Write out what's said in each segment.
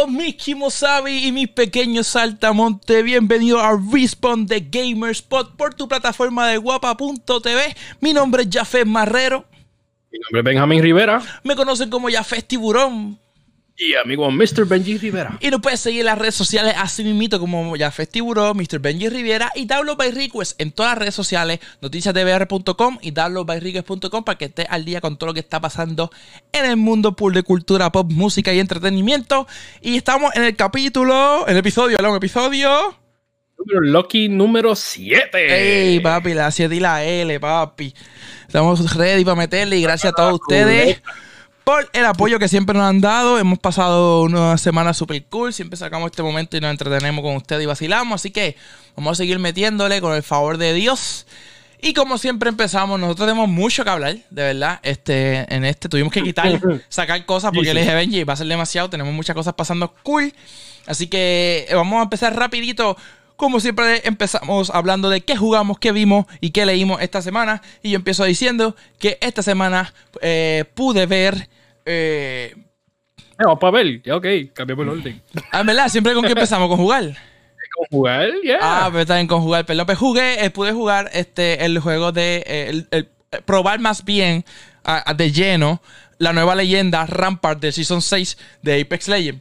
Saludos mis Kimosabi y mis pequeños saltamonte. Bienvenido a Respawn de Gamerspot por tu plataforma de guapa.tv. Mi nombre es Jafet Marrero. Mi nombre es Benjamín Rivera. Me conocen como Jafet Tiburón. Y amigo Mr. Benji Rivera. Y nos puedes seguir en las redes sociales así mismito como ya Festiburó, Mr. Benji Rivera y Download by Request en todas las redes sociales, noticiasdbr.com y downloadbyrequest.com para que estés al día con todo lo que está pasando en el mundo pool de cultura, pop, música y entretenimiento. Y estamos en el capítulo, en el episodio, ¿no? Un episodio... Número Lucky número 7. Ey, papi, la 7 y la L, papi. Estamos ready para meterle y gracias a todos ustedes por el apoyo que siempre nos han dado. Hemos pasado una semana super cool. Siempre sacamos este momento y nos entretenemos con ustedes y vacilamos. Así que vamos a seguir metiéndole con el favor de Dios. Y como siempre empezamos, nosotros tenemos mucho que hablar, de verdad. Este, en este tuvimos que quitar, sacar cosas porque le dije Benji, va a ser demasiado. Tenemos muchas cosas pasando cool. Así que eh, vamos a empezar rapidito. Como siempre empezamos hablando de qué jugamos, qué vimos y qué leímos esta semana. Y yo empiezo diciendo que esta semana eh, pude ver... Eh, vamos para ver, ya ok, cambiamos el orden. Ah, ¿verdad? Siempre con qué empezamos, con jugar. Con jugar, ya. Ah, pero está bien, con jugar. Pero pues jugué, eh, pude jugar este, el juego de... eh, el- el- probar más bien a- a- de lleno la nueva leyenda Rampart de Season 6 de Apex Legends.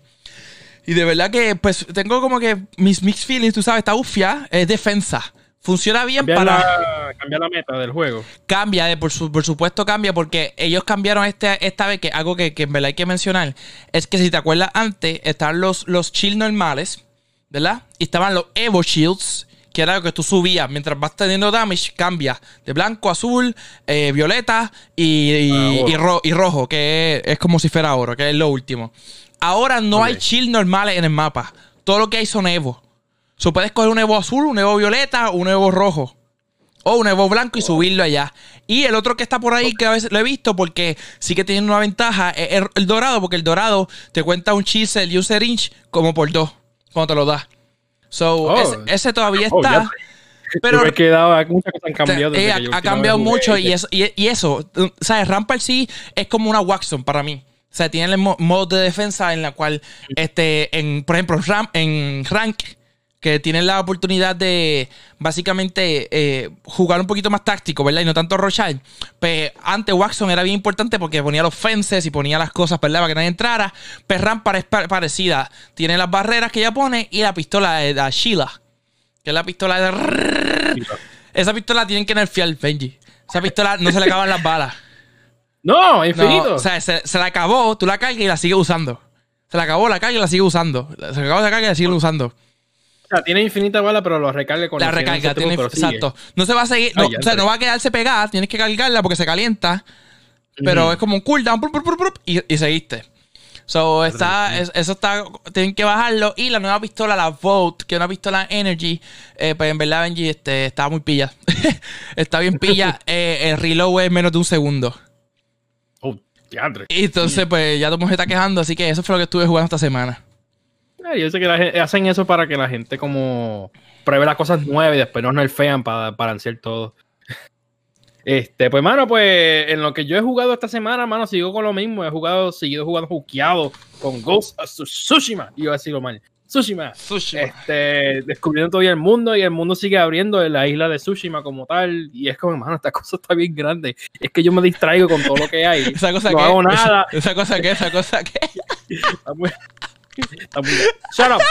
Y de verdad que pues tengo como que mis mixed feelings, tú sabes, está ufia, es defensa. Funciona bien para... la, cambiar la meta del juego. Cambia, de- por, su- por supuesto cambia, porque ellos cambiaron este, esta vez, que algo que, que en verdad hay que mencionar, es que si te acuerdas antes, estaban los, los shields normales, ¿verdad? Y estaban los Evo Shields, que era lo que tú subías, mientras vas teniendo damage, cambia de blanco, azul, eh, violeta y, y- Ah, y ro- y rojo, que es, es como si fuera oro, que es lo último. Ahora no hay shields normales en el mapa, todo lo que hay son Evo. So, puedes coger un Evo azul, un Evo violeta, un Evo rojo. O un Evo blanco y subirlo allá. Y el otro que está por ahí, que a veces lo he visto porque sí que tiene una ventaja, es el, dorado, porque el dorado te cuenta un chisel y un syringe como por dos, cuando te lo das. So, Oh. ese, ese todavía Oh, está. pero Yo me he quedado, muchas cosas han cambiado. eh, desde ha, cambiado mucho y eso, y, y eso, ¿sabes? Rampart sí es como una Waxon para mí. O sea, tiene el mo- modo de defensa en la cual, este, en, por ejemplo, Ram, en Rank, que tienen la oportunidad de básicamente eh, jugar un poquito más táctico, ¿verdad? Y no tanto rochar. Pues antes Waxon era bien importante porque ponía los fences y ponía las cosas, ¿verdad? Para que nadie entrara. Pues Rampart es pa- parecida. Tiene las barreras que ella pone y la pistola de la Sheila. Que es la pistola de... Esa pistola tienen que nerfear, Benji. Esa pistola no se le acaban las balas. No, No, infinito. o sea, se, se la acabó, tú la cargas y la sigues usando. Se la acabó, la carga y la sigue usando. Se acabó la carga y la sigue usando. O sea, tiene infinita bala, pero lo recarga con La recarga, tiene, exacto. No se va a seguir, no, Ah, o sea, no va a quedarse pegada, tienes que cargarla porque se calienta. Pero es como un cooldown, y, y seguiste. So, está, es- eso está, tienen que bajarlo. Y la nueva pistola, la Volt, que es una pistola Energy, eh, pues en verdad, Benji, este, está muy pilla. está bien pilla. Eh, el reload es menos de un segundo. Y entonces, pues ya todo el mundo se está quejando. Así que eso fue lo que estuve jugando esta semana. Ah, Yo sé que la gente, hacen eso para que la gente como pruebe las cosas nuevas y después no nerfean para balancear todo. Este, pues, mano, pues en lo que yo he jugado esta semana, mano, sigo con lo mismo. He jugado, seguido jugando jukeado con Ghost of Tsushima. Iba a decirlo mal. Tsushima. Sushi. Este, descubriendo todavía el mundo y el mundo sigue abriendo en la isla de Tsushima como tal. Y es como, hermano, esta cosa está bien grande. Es que yo me distraigo con todo lo que hay. Esa cosa no que. hago nada. Esa cosa que, esa cosa que. Está muy- está muy- Shut up.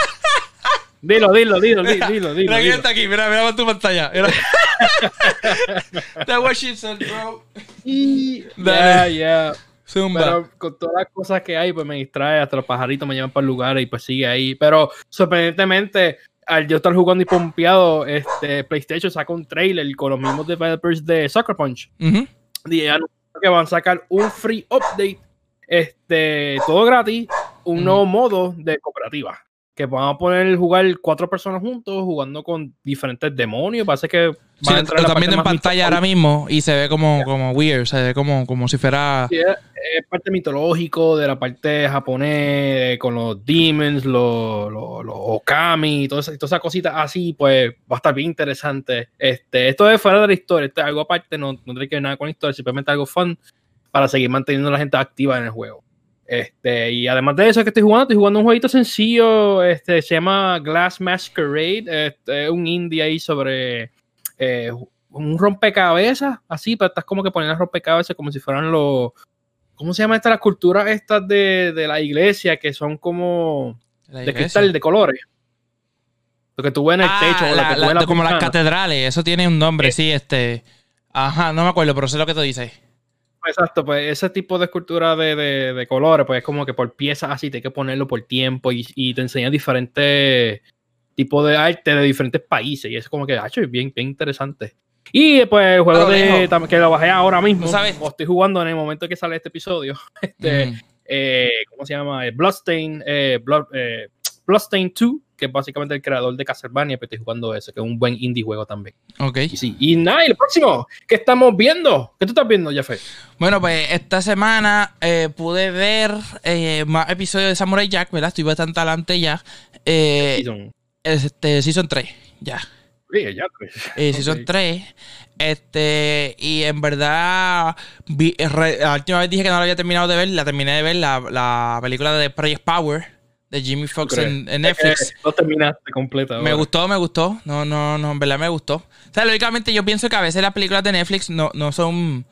Dilo, dilo, dilo, dilo, dilo. dilo, Mira quién está aquí, mira, mira tu pantalla. Mira. That's what she said, bro. Y-. Ya, ya. Zumba. Pero con todas las cosas que hay, pues me distrae. Hasta los pajaritos me llevan para el lugar y pues sigue ahí. Pero sorprendentemente, al yo estar jugando y pompeado, este, PlayStation saca un trailer con los mismos developers de Sucker Punch. Ujú. Y anunciaron que van a sacar un free update, este, todo gratis, un Ujú. nuevo modo de cooperativa. Que van a poner jugar cuatro personas juntos jugando con diferentes demonios. Parece que Sí, van a lo, entrar lo están viendo en pantalla ahora mismo y se ve como, como weird, se ve como, como si fuera. Sí, es, es parte mitológico de la parte japonés, eh, con los demons, los, los, los okami, todas esas todas esas cositas así, pues va a estar bien interesante. Este, esto es fuera de la historia, esto es algo aparte, no, no tiene que ver nada con la historia, simplemente algo fun para seguir manteniendo a la gente activa en el juego. Este, y además de eso que estoy jugando, estoy jugando un jueguito sencillo, este, se llama Glass Masquerade, este, un indie ahí sobre eh, un rompecabezas, así, pero estás como que poniendo rompecabezas como si fueran los, ¿cómo se llama esta? Las culturas estas de, de la iglesia que son como de cristal de colores. Lo que tú ves en el techo. o la, la, como las catedrales, eso tiene un nombre, sí, este. Ajá, no me acuerdo, pero sé lo que tú dices. Exacto, pues ese tipo de escultura de, de, colores, pues es como que por piezas así, te hay que ponerlo por tiempo y, y te enseña diferentes tipos de arte de diferentes países. Y es como que, hecho es bien, bien interesante. Y pues el juego de, que lo bajé ahora mismo, ¿sabes? o estoy jugando en el momento que sale este episodio. Este, mm. eh, ¿Cómo se llama? Bloodstain, eh, Blood, eh, Bloodstain 2 que es básicamente el creador de Castlevania, pero estoy jugando ese, que es un buen indie juego también. Ok. Y sí. Y nada, y el próximo, ¿qué estamos viendo? ¿Qué tú estás viendo, Jaffe? Bueno, pues esta semana eh, pude ver eh, más episodios de Samurai Jack, ¿verdad? Estoy bastante adelante ya. Eh, season? Este, season 3, ya. Sí, ya, pues. Eh, season 3. Este, y en verdad, la última vez dije que no la había terminado de ver, la terminé de ver, la, la película de Project Power de Jimmy Fox en, Netflix. no terminaste completa. Me gustó, me gustó. No, no, no, en verdad me gustó. O sea, lógicamente yo pienso que a veces las películas de Netflix no, no son.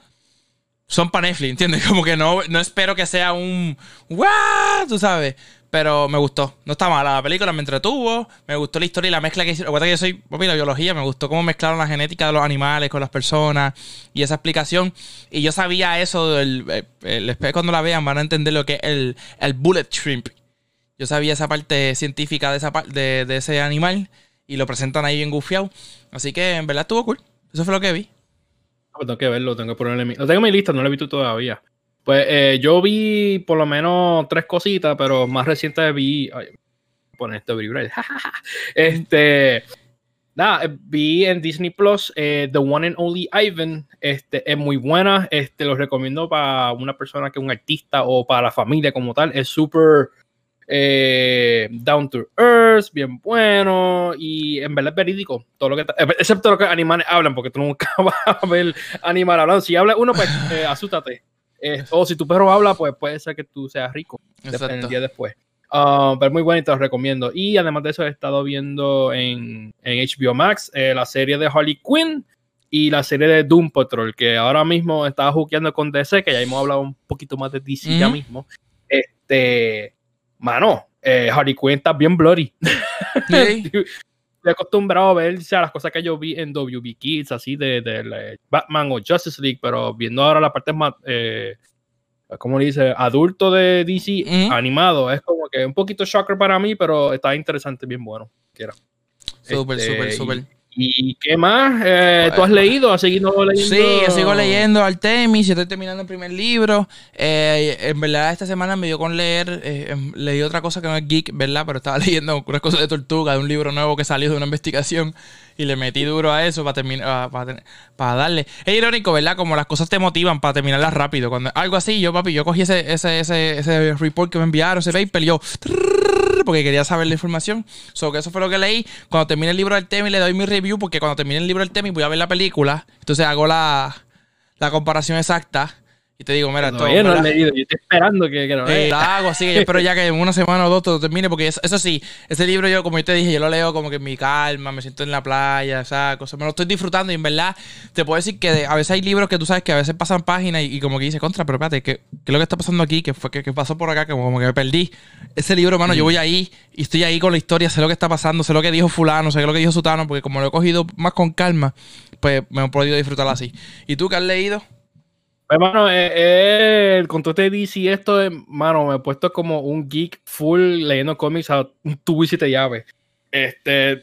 Son para Netflix, ¿entiendes? Como que no, no espero que sea un. ¡Wow! Tú sabes. Pero me gustó. No está mala la película, me entretuvo. Me gustó la historia y la mezcla que hicieron. Recuerda que yo soy papi, la biología. Me gustó cómo mezclaron la genética de los animales con las personas y esa explicación. Y yo sabía eso. El, el, cuando la vean van a entender lo que es el, el bullet shrimp. Yo sabía esa parte científica de, esa, de, de ese animal y lo presentan ahí bien gufiado. Así que en verdad estuvo cool. Eso fue lo que vi. Ah, pues tengo que verlo, tengo que ponerle mi... Lo tengo en mi lista, no lo he visto todavía. Pues eh, yo vi por lo menos tres cositas, pero más reciente vi. Ay, poner esto este. Nada, eh, vi en Disney Plus eh, The One and Only Ivan. Este, es muy buena. Este, lo recomiendo para una persona que es un artista o para la familia como tal. Es súper eh, down to Earth, bien bueno y en verdad es verídico. Todo lo que excepto lo que animales hablan, porque tú nunca vas a ver animal hablando. Si habla uno, pues eh, asústate. Eh, o si tu perro habla, pues puede ser que tú seas rico en el día después. Um, pero muy bueno y te lo recomiendo. Y además de eso, he estado viendo en, en HBO Max la serie de Harley Quinn y la serie de Doom Patrol, que ahora mismo estaba jugueando con DC, que ya hemos hablado un poquito más de DC ya mismo. Este, mano, eh, Harley Quinn está bien bloody. Estoy acostumbrado a ver las cosas que yo vi en WB Kids, así de, de, Batman o Justice League, pero viendo ahora la parte más, eh, ¿cómo le dice? Adulto de DC animado, es como que un poquito shocker para mí, pero está interesante, bien bueno. Súper, súper, este, súper. ¿Y qué más? Eh, ¿Tú has leído? ¿Has seguido leyendo? Sí, yo sigo leyendo Artemis, estoy terminando el primer libro. Eh, en verdad, esta semana me dio con leer, eh, em, leí otra cosa que no es geek, ¿verdad? Pero estaba leyendo unas cosas de tortuga, de un libro nuevo que salió de una investigación y le metí duro a eso para terminar, ah, para, para, darle. Es irónico, ¿verdad? Como las cosas te motivan para terminarlas rápido. Cuando algo así, yo, papi, yo cogí ese, ese, ese, ese report que me enviaron, ese paper, y yo porque quería saber la información. So que eso fue lo que leí. Cuando termine el libro del tema y le doy mi review, porque cuando termine el libro del tema voy a ver la película, entonces hago la, la comparación exacta. Y te digo, mira, todo. No, leído, yo estoy esperando que, que lo eh, hago, así que yo espero ya que en una semana o dos todo termine, porque eso, sí, ese libro yo, como yo te dije, yo lo leo como que en mi calma, me siento en la playa, esa cosa, me lo estoy disfrutando y en verdad te puedo decir que a veces hay libros que tú sabes que a veces pasan páginas y, como que dice contra, pero espérate, ¿qué, ¿qué, es lo que está pasando aquí? ¿Qué fue que, pasó por acá? Que como, que me perdí. Ese libro, hermano, yo voy ahí y estoy ahí con la historia, sé lo que está pasando, sé lo que dijo fulano, sé lo que dijo sutano, porque como lo he cogido más con calma, pues me he podido disfrutar así. ¿Y tú qué has leído? Hermano, eh, eh, el control de DC, esto, hermano, me he puesto como un geek full leyendo cómics a un tubo y siete llaves. Este,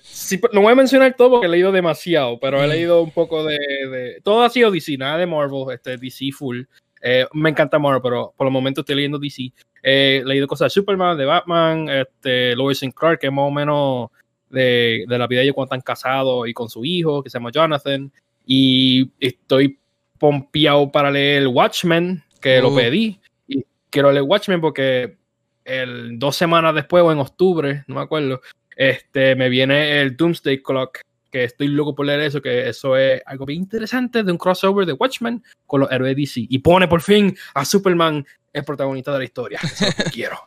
no voy a mencionar todo porque he leído demasiado, pero he mm. leído un poco de, Todo ha sido DC, nada de Marvel, este, DC full. Eh, me encanta Marvel, pero por el momento estoy leyendo DC. he leído cosas de Superman, de Batman, este, Lois and Clark, que es más o menos de, de la vida de ellos cuando están casados y con su hijo, que se llama Jonathan. Y estoy pompeado para leer Watchmen, que lo uh. pedí. Y quiero leer Watchmen porque el, dos semanas después o en octubre, no me acuerdo, este, me viene el Doomsday Clock que estoy loco por leer eso, que eso es algo bien interesante de un crossover de Watchmen con los héroes DC. Y pone por fin a Superman el protagonista de la historia. Eso es lo que quiero.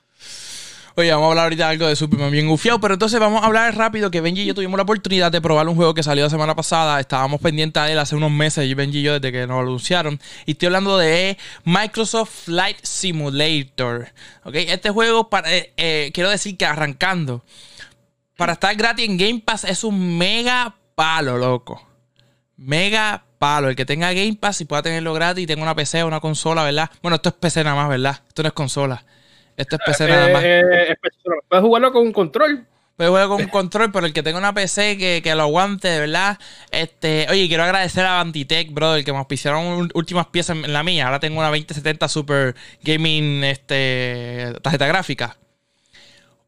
Oye, vamos a hablar ahorita algo de Superman bien gufiado, pero entonces vamos a hablar rápido que Benji y yo tuvimos la oportunidad de probar un juego que salió la semana pasada. Estábamos pendientes de él hace unos meses, Benji y yo, desde que nos anunciaron. Y estoy hablando de Microsoft Flight Simulator. ¿Ok? Este juego, para, eh, eh, quiero decir que arrancando, para estar gratis en Game Pass es un mega palo, loco. Mega palo. El que tenga Game Pass y pueda tenerlo gratis y tenga una PC o una consola, ¿verdad? Bueno, esto es PC nada más, ¿verdad? Esto no es consola. Esto es PC Eh, nada más. eh, puedes jugarlo con un control. Puedes jugar con un control, pero el que tenga una PC que, que lo aguante, de verdad. Este, oye, quiero agradecer a Banditech, brother, que me auspiciaron últimas piezas en la mía. Ahora tengo una 2070 Super Gaming este, tarjeta gráfica.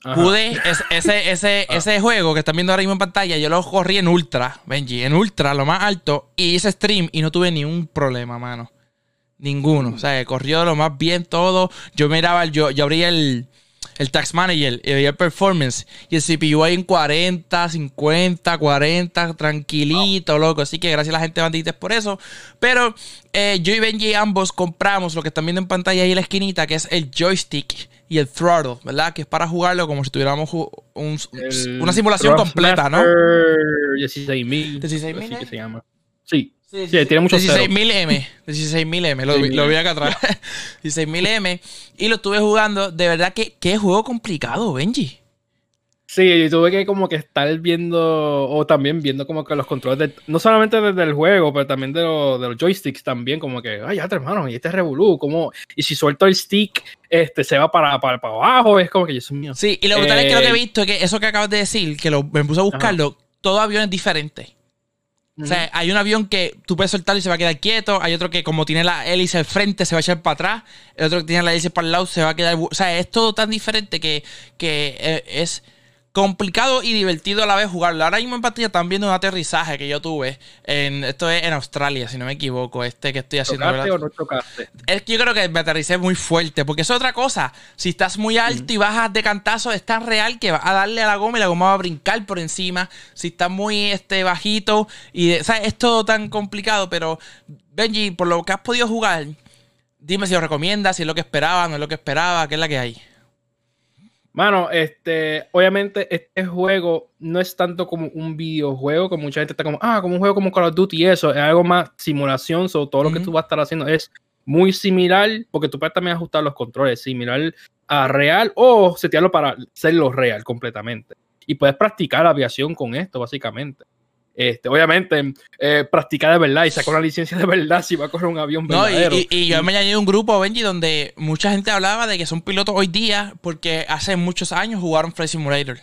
Ajá. Pude, es- ese, ese, ese juego que están viendo ahora mismo en pantalla, yo lo corrí en ultra, Benji, en ultra, lo más alto, y hice stream y no tuve ni un problema, mano. Ninguno. O sea, corrió lo más bien todo. Yo miraba, yo, yo abría el, el Tax Manager y veía el performance. Y el CPU ahí en 40, 50, 40, tranquilito, loco. Así que gracias a la gente de Bandites por eso. Pero eh, yo y Benji ambos compramos lo que están viendo en pantalla ahí en la esquinita, que es el joystick y el throttle, ¿verdad? Que es para jugarlo como si tuviéramos un- una simulación completa, ¿no? Thrustmaster 16.000. 16.000, así que ¿eh? se llama. Sí. Sí, Sí, tiene muchos ceros. 16.000M. 16.000M. Lo, vi- lo vi acá atrás. 16.000M. Y lo estuve jugando. De verdad que qué juego complicado, Benji. Sí, y tuve que como que estar viendo, o también viendo como que los controles, de, no solamente desde el juego, pero también de, lo- de los joysticks también, como que, ay, ya, hermano, y este revolú, como, y si suelto el stick, este, se va para, para, para abajo, es como que, Dios mío. Sí, y lo brutal es que lo que he Eh, visto es que eso que acabas de decir, que lo, me puse a buscarlo, todo avión es diferente. O sea, hay un avión que tú puedes soltar y se va a quedar quieto. Hay otro que, como tiene la hélice al frente, se va a echar para atrás. El otro que tiene la hélice para el lado se va a quedar. O sea, es todo tan diferente que, que eh, es complicado y divertido a la vez jugarlo. Ahora mismo en pantalla están viendo un aterrizaje que yo tuve. En, esto es en Australia, si no me equivoco. Este que estoy haciendo. ¿Chocaste o no chocaste? Es que yo creo que me aterricé muy fuerte, porque eso es otra cosa. Si estás muy alto y bajas de cantazo, es tan real que vas a darle a la goma y la goma va a brincar por encima. Si estás muy este, bajito, y o sea, es todo tan complicado, pero Benji, por lo que has podido jugar, dime si lo recomiendas, si es lo que esperaba, no es lo que esperaba, qué es la que hay. Mano, este, obviamente este juego no es tanto como un videojuego, como mucha gente está como, ah, como un juego como Call of Duty y eso, es algo más simulación, so, todo lo que tú vas a estar haciendo es muy similar, porque tú puedes también ajustar los controles, similar a real o setearlo para serlo real completamente. Y puedes practicar aviación con esto, básicamente. Este, obviamente, eh, practicar de verdad y sacar una licencia de verdad si va a correr un avión No, verdadero. y- y yo me añadí un grupo, Benji, donde mucha gente hablaba de que son pilotos hoy día porque hace muchos años jugaron Flight Simulator.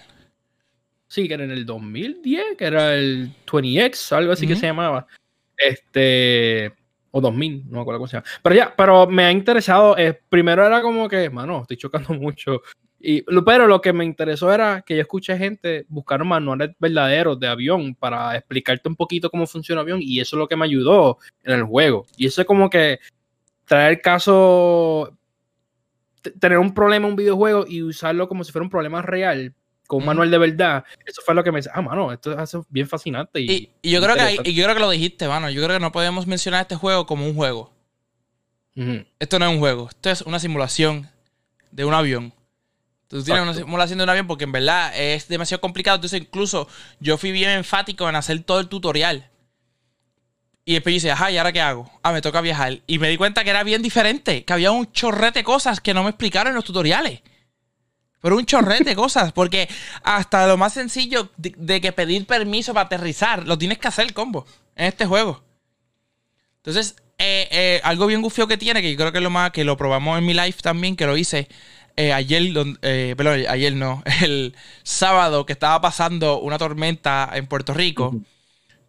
Sí, que era en el 2010, que era el 20X, algo así que se llamaba. Este. O 2000, no me acuerdo cómo se llama. Pero ya, pero me ha interesado. eh, primero era como que, mano, estoy chocando mucho. Y, pero lo que me interesó era que yo escuché gente buscar manuales verdaderos de avión para explicarte un poquito cómo funciona el avión. Y eso es lo que me ayudó en el juego. Y eso es como que traer el caso. Tener un problema en un videojuego y usarlo como si fuera un problema real con un manual de verdad, eso fue lo que me dice, ah, mano, esto es bien fascinante. Y, Y, y yo creo que y yo creo que lo dijiste, mano. Yo creo que no podemos mencionar este juego como un juego. Esto no es un juego. Esto es una simulación de un avión. Tú tienes una Exacto. simulación de un avión porque en verdad es demasiado complicado. Entonces, incluso yo fui bien enfático en hacer todo el tutorial. Y después yo dice, ajá, ¿y ahora qué hago? Ah, me toca viajar. Y me di cuenta que era bien diferente. Que había un chorrete de cosas que no me explicaron en los tutoriales. Pero un chorrete de cosas. Porque hasta lo más sencillo de, de que pedir permiso para aterrizar, lo tienes que hacer, combo, en este juego. Entonces, eh, eh, algo bien gufio que tiene, que yo creo que es lo más, que lo probamos en mi live también, que lo hice eh, ayer, eh, perdón, ayer no, el sábado que estaba pasando una tormenta en Puerto Rico.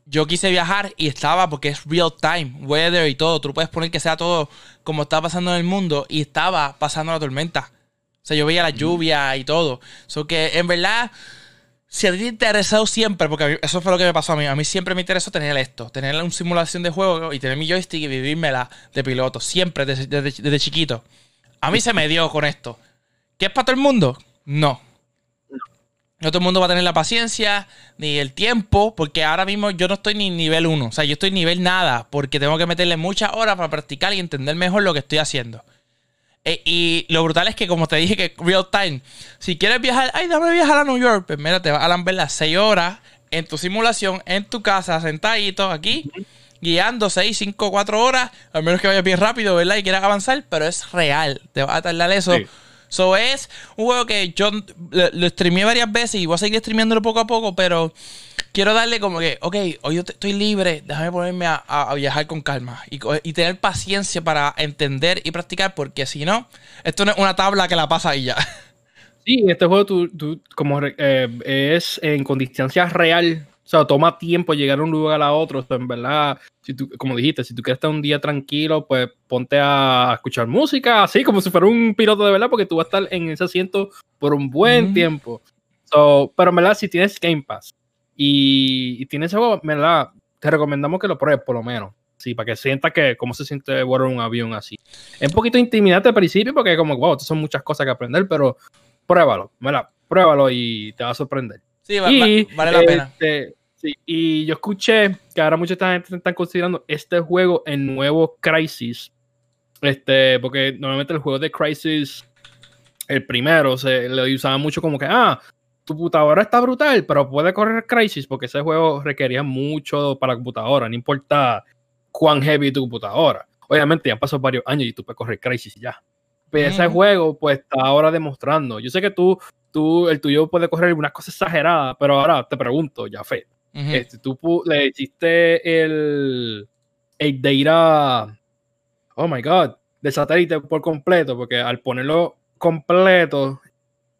Yo quise viajar y estaba, porque es real time, weather y todo. Tú puedes poner que sea todo como está pasando en el mundo y estaba pasando la tormenta. O sea, yo veía la lluvia y todo. So que en verdad, si a ti te siempre, porque a mí- eso fue lo que me pasó a mí. A mí siempre me interesó tener esto, tener una simulación de juego y tener mi joystick y vivírmela de piloto. Siempre, desde, desde- desde chiquito. A mí se me dio con esto. ¿Qué es para todo el mundo? No. No todo el mundo va a tener la paciencia ni el tiempo, porque ahora mismo yo no estoy ni nivel 1. O sea, yo estoy nivel nada, porque tengo que meterle muchas horas para practicar y entender mejor lo que estoy haciendo. Eh, y lo brutal es que, como te dije, que real time, si quieres viajar, ay, dame viajar a New York, pues mira, te vas a ver las 6 horas en tu simulación, en tu casa, sentadito aquí, guiando 6, 5, 4 horas, al menos que vayas bien rápido, ¿verdad? Y quieras avanzar, pero es real, te va a tardar eso. So es un juego que yo lo, streameé varias veces y voy a seguir streameándolo poco a poco, pero quiero darle como que, ok, hoy yo estoy libre, déjame ponerme a, viajar con calma y, tener paciencia para entender y practicar, porque si no, esto no es una tabla que la pasa y ya. Sí, este juego tú, como eh, es en distancia real, o sea, toma tiempo llegar de un lugar a otro. en verdad, si tú, como dijiste, si tú quieres estar un día tranquilo, pues ponte a escuchar música, así como si fuera un piloto de verdad, porque tú vas a estar en ese asiento por un buen tiempo. So, pero en verdad, si tienes Game Pass y, tienes ese juego, en verdad, te recomendamos que lo pruebes por lo menos. Sí, para que sientas que cómo se siente volar un avión así. Es un poquito intimidante al principio porque como, wow, son muchas cosas que aprender, pero pruébalo, ¿verdad? Pruébalo y te va a sorprender. Sí, vale la pena. Este, sí, y yo escuché que ahora mucha gente están considerando este juego el nuevo Crisis. Este, porque normalmente el juego de Crisis, el primero, se le usaba mucho como que, ah, tu computadora está brutal, pero puede correr Crisis porque ese juego requería mucho para la computadora, no importa cuán heavy tu computadora. Obviamente ya pasó varios años y tú puedes correr Crisis ya. Pero ese juego, pues está ahora demostrando. Yo sé que tú tú, el tuyo puede correr unas cosas exageradas, pero ahora te pregunto, ya fe, este, tú le hiciste el, el data, oh my god, de satélite por completo, porque al ponerlo completo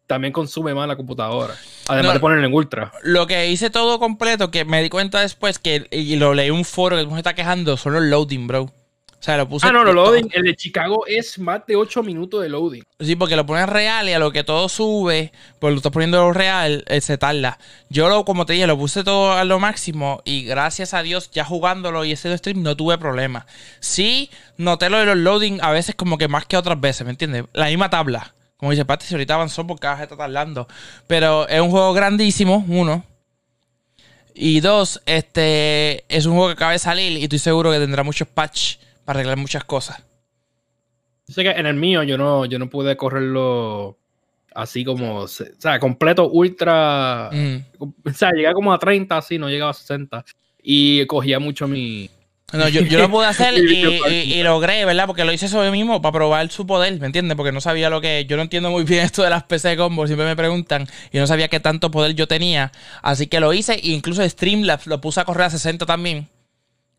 también consume más la computadora. Además de ponerlo en ultra. Lo que hice todo completo, que me di cuenta después que, y lo leí un foro que me está quejando, son los loading, bro. O sea, lo puse. Ah, no, lo loading. El de Chicago es más de 8 minutos de loading. Sí, porque lo pones real y a lo que todo sube, pues lo estás poniendo real, eh, se tarda. Yo, lo, como te dije, lo puse todo a lo máximo y gracias a Dios, ya jugándolo y ese stream no tuve problemas. Sí, noté lo de los loading a veces como que más que otras veces, ¿me entiendes? La misma tabla. Como dice Pati, si ahorita avanzó porque vez está tardando. Pero es un juego grandísimo, uno. Y dos, este es un juego que acaba de salir y estoy seguro que tendrá muchos patch para arreglar muchas cosas. sé que en el mío yo no, yo no pude correrlo así como, o sea, completo ultra. Mm. O sea, llegué como a 30, así, no llegaba a 60. Y cogía mucho mi. No, yo, lo pude hacer y, logré, ¿verdad? Porque lo hice eso yo mismo para probar su poder, ¿me entiendes? Porque no sabía lo que. Yo no entiendo muy bien esto de las PC Combo, siempre me preguntan. Y no sabía qué tanto poder yo tenía. Así que lo hice e incluso Streamlabs lo puse a correr a 60 también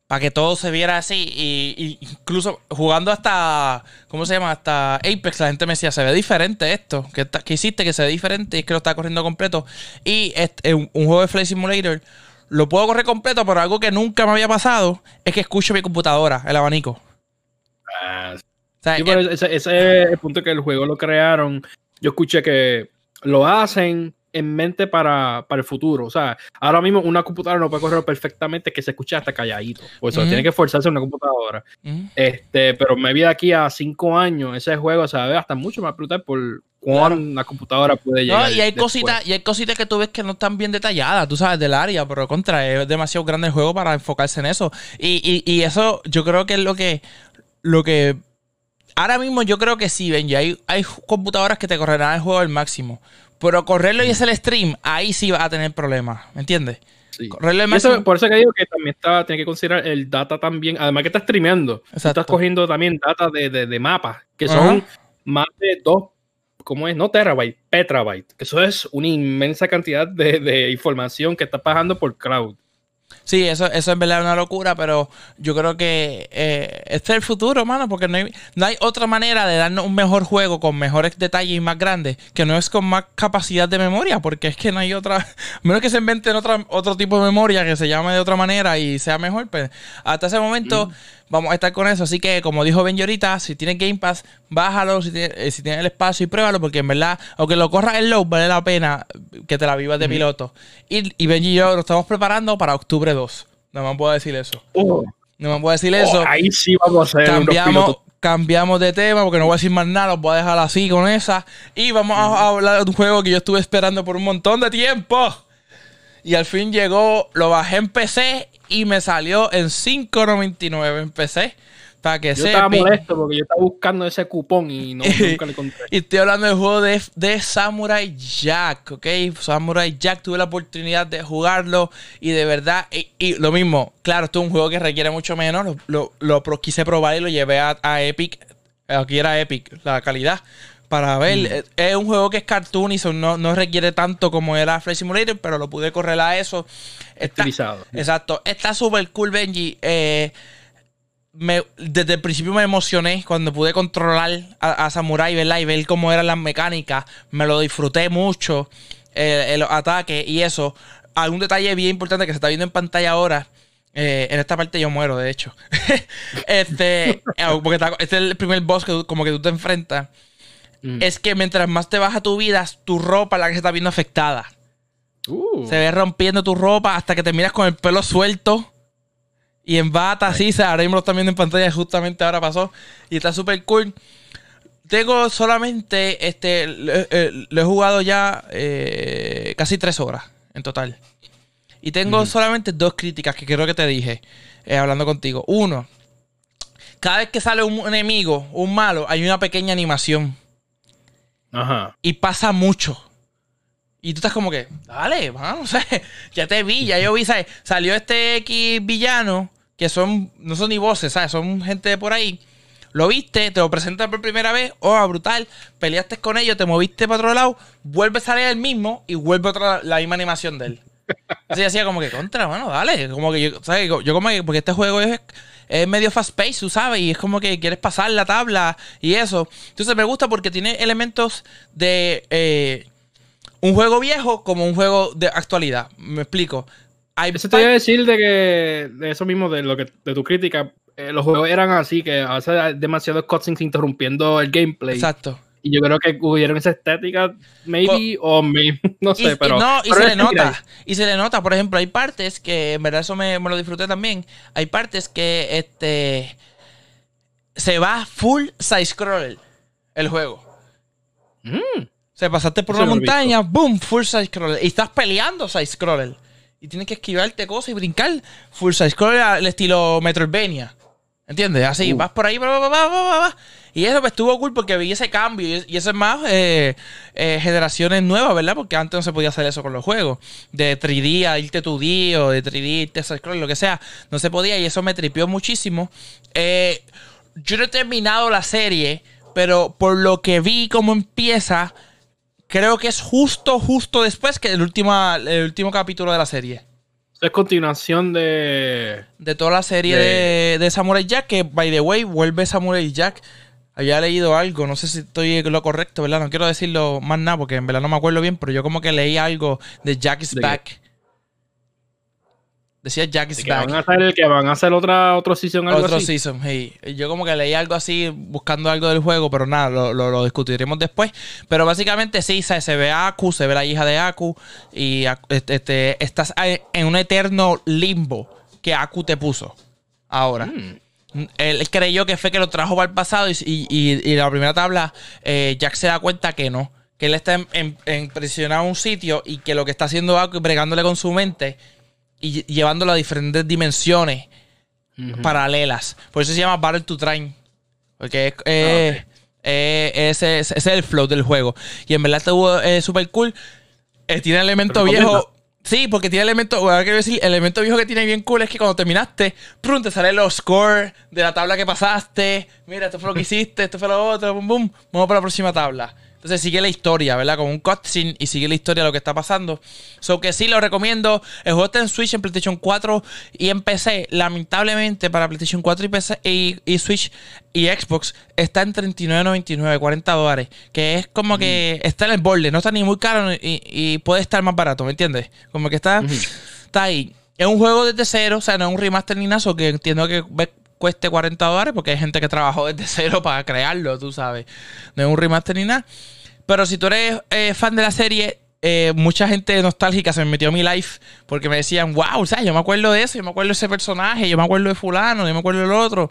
para que todo se viera así. Y, incluso jugando hasta, ¿cómo se llama? Hasta Apex, la gente me decía, se ve diferente esto. ¿Qué, hiciste que se ve diferente? Y es que lo está corriendo completo. Y este, un, juego de Flight Simulator lo puedo correr completo, pero algo que nunca me había pasado es que escucho mi computadora, el abanico. Ah, ese, es el punto que el juego lo crearon. Yo escuché que lo hacen en mente para, el futuro. O sea, ahora mismo una computadora no puede correr perfectamente que se escuche hasta calladito. Pues eso, tiene que forzarse una computadora. Este, pero me vi aquí a cinco años, ese juego se ve hasta mucho más brutal por cuán la computadora puede llegar. No, y hay cositas, y hay cositas que tú ves que no están bien detalladas, tú sabes, del área, pero contra, es demasiado grande el juego para enfocarse en eso. Y, y, eso yo creo que es lo que, lo que Ahora mismo yo creo que sí, Benji. Hay, hay computadoras que te correrán el juego al máximo. Pero correrlo y hacer el stream, ahí sí vas a tener problemas, ¿me entiendes? Sí. Correrlo por eso que digo que también está, tiene que considerar el data también, además que estás streameando, estás cogiendo también data de, de, mapas, que son más de dos, ¿cómo es? No terabyte, petabyte, que eso es una inmensa cantidad de, de información que estás pasando por cloud. Sí, eso, eso es verdad una locura, pero yo creo que eh, este es el futuro, mano, porque no hay, no hay otra manera de darnos un mejor juego con mejores detalles y más grandes que no es con más capacidad de memoria, porque es que no hay otra, menos que se inventen otra, otro tipo de memoria que se llame de otra manera y sea mejor, pues hasta ese momento... Mm vamos a estar con eso. Así que, como dijo Ben ahorita, si tienes Game Pass, bájalo si tienes, eh, si tienes el espacio y pruébalo, porque en verdad, aunque lo corras en low, vale la pena que te la vivas de piloto. Y, y Benji y yo nos estamos preparando para octubre 2. No me puedo decir eso. Oh. No me puedo decir eso. Oh, ahí sí vamos a hacer cambiamos, cambiamos de tema porque no voy a decir más nada, los voy a dejar así con esa. Y vamos a hablar de un juego que yo estuve esperando por un montón de tiempo. Y al fin llegó, lo bajé en PC y me salió en 5.99 en PC. Para que yo estaba molesto porque yo estaba buscando ese cupón y no, nunca le encontré. y estoy hablando del juego de, de, Samurai Jack, ¿ok? Samurai Jack, tuve la oportunidad de jugarlo y de verdad, y, lo mismo, claro, esto es un juego que requiere mucho menos, lo, lo, quise probar y lo llevé a, Epic, aquí era Epic, la calidad para ver. Mm. Es un juego que es cartoon y no, no, requiere tanto como era Flight Simulator, pero lo pude correr a eso. Está, Exacto. Está súper cool, Benji. Eh, desde el principio me emocioné cuando pude controlar a, Samurai, ¿verdad? Y ver cómo eran las mecánicas. Me lo disfruté mucho, el ataque y eso. Algún detalle bien importante que se está viendo en pantalla ahora. Eh, en esta parte yo muero, de hecho. este, eh, este es el primer boss que como que tú te enfrentas. Mm. Es que mientras más te baja tu vida, tu ropa la que se está viendo afectada. Uh. Se ve rompiendo tu ropa hasta que te miras con el pelo suelto y en bata, así, se ahora mismo lo están viendo en pantalla, justamente ahora pasó. Y está súper cool. Tengo solamente, este, lo, eh, he jugado ya eh, casi tres horas en total. Y tengo solamente dos críticas que creo que te dije, eh, hablando contigo. Uno, cada vez que sale un enemigo, un malo, hay una pequeña animación. Ajá. Y pasa mucho. Y tú estás como que, dale, vamos, ya te vi, ya yo vi, ¿sabes? Salió este X villano que son, no son ni voces, ¿sabes? Son gente de por ahí. Lo viste, te lo presentan por primera vez, oh, brutal, peleaste con ellos, te moviste para otro lado, vuelve a salir el mismo y vuelve otra la misma animación de él. Así hacía como que contra, bueno, dale. Como que yo, ¿sabes? Yo como que, porque este juego es, es medio fast pace, tú sabes, y es como que quieres pasar la tabla y eso. Entonces me gusta porque tiene elementos de eh, un juego viejo como un juego de actualidad. Me explico. Eso te voy a decir de que de eso mismo, de lo que de tu crítica, eh, los juegos eran así, que a veces hay demasiados cutscenes interrumpiendo el gameplay. Exacto. Y yo creo que hubieron esa estética, maybe, o maybe, no sé, pero. no, y se le nota. Y se le nota, por ejemplo, hay partes que, en verdad, eso me, lo disfruté también. Hay partes que este se va full side scroller el juego. Mm. Se pasaste por una montaña, boom, full side scroller. Y estás peleando side scroller y tienes que esquivarte cosas y brincar. Full side scroller el estilo Metroidvania. ¿Entiendes? Así, uh. vas por ahí, y eso pues estuvo cool porque vi ese cambio. Y, eso es más eh, eh, generaciones nuevas, ¿verdad? Porque antes no se podía hacer eso con los juegos. De 3D a irte 2D o de 3D irte a scroll, lo que sea. No se podía y eso me tripió muchísimo. Eh, yo no he terminado la serie, pero por lo que vi cómo empieza, creo que es justo, justo después que el último, el último capítulo de la serie. Es continuación de. De toda la serie de... Samurai Jack, que by the way, vuelve Samurai Jack. Había leído algo, no sé si estoy lo correcto, ¿verdad? No quiero decirlo más nada porque en verdad no me acuerdo bien, pero yo como que leí algo de Jack is Back. Decía Jack is que Van a hacer, que van a hacer otra, otro season. Algo otro season, Yo como que leí algo así buscando algo del juego, pero nada, lo, lo, discutiremos después. Pero básicamente sí, se ve a Aku, se ve la hija de Aku y este, este, estás en un eterno limbo que Aku te puso ahora. Mm. Él creyó que fue que lo trajo para el pasado y, y, la primera tabla, eh, Jack se da cuenta que no. Que él está en, en, presionado un sitio y que lo que está haciendo Aku y bregándole con su mente y llevándolo a diferentes dimensiones paralelas. Por eso se llama Battle to Train. Porque es, ah, ese, es el flow del juego. Y en verdad estuvo eh, súper cool. Eh, tiene elemento viejo. Sí, porque tiene elementos. Bueno, quiero decir, el elemento viejo que tiene bien cool es que cuando terminaste, prum, te salen los scores de la tabla que pasaste. Mira, esto fue lo que hiciste, esto fue lo otro, boom, boom. Vamos para la próxima tabla. Entonces sigue la historia, ¿verdad? Con un cutscene y sigue la historia de lo que está pasando. So que sí lo recomiendo. El juego está en Switch, en PlayStation 4 y en PC. Lamentablemente para PlayStation 4 y PC y, Switch y Xbox está en 39.99, 40 dólares. Que es como que está en el borde, no está ni muy caro y, puede estar más barato, ¿me entiendes? Como que está, está ahí. Es un juego desde cero, o sea, no es un remaster ni nada, que entiendo que cueste 40 dólares porque hay gente que trabajó desde cero para crearlo, tú sabes. No es un remaster ni nada. Pero si tú eres eh, fan de la serie, eh, mucha gente nostálgica se me metió a mi life porque me decían, wow, sea, yo me acuerdo de eso, yo me acuerdo de ese personaje, yo me acuerdo de fulano, yo me acuerdo del otro.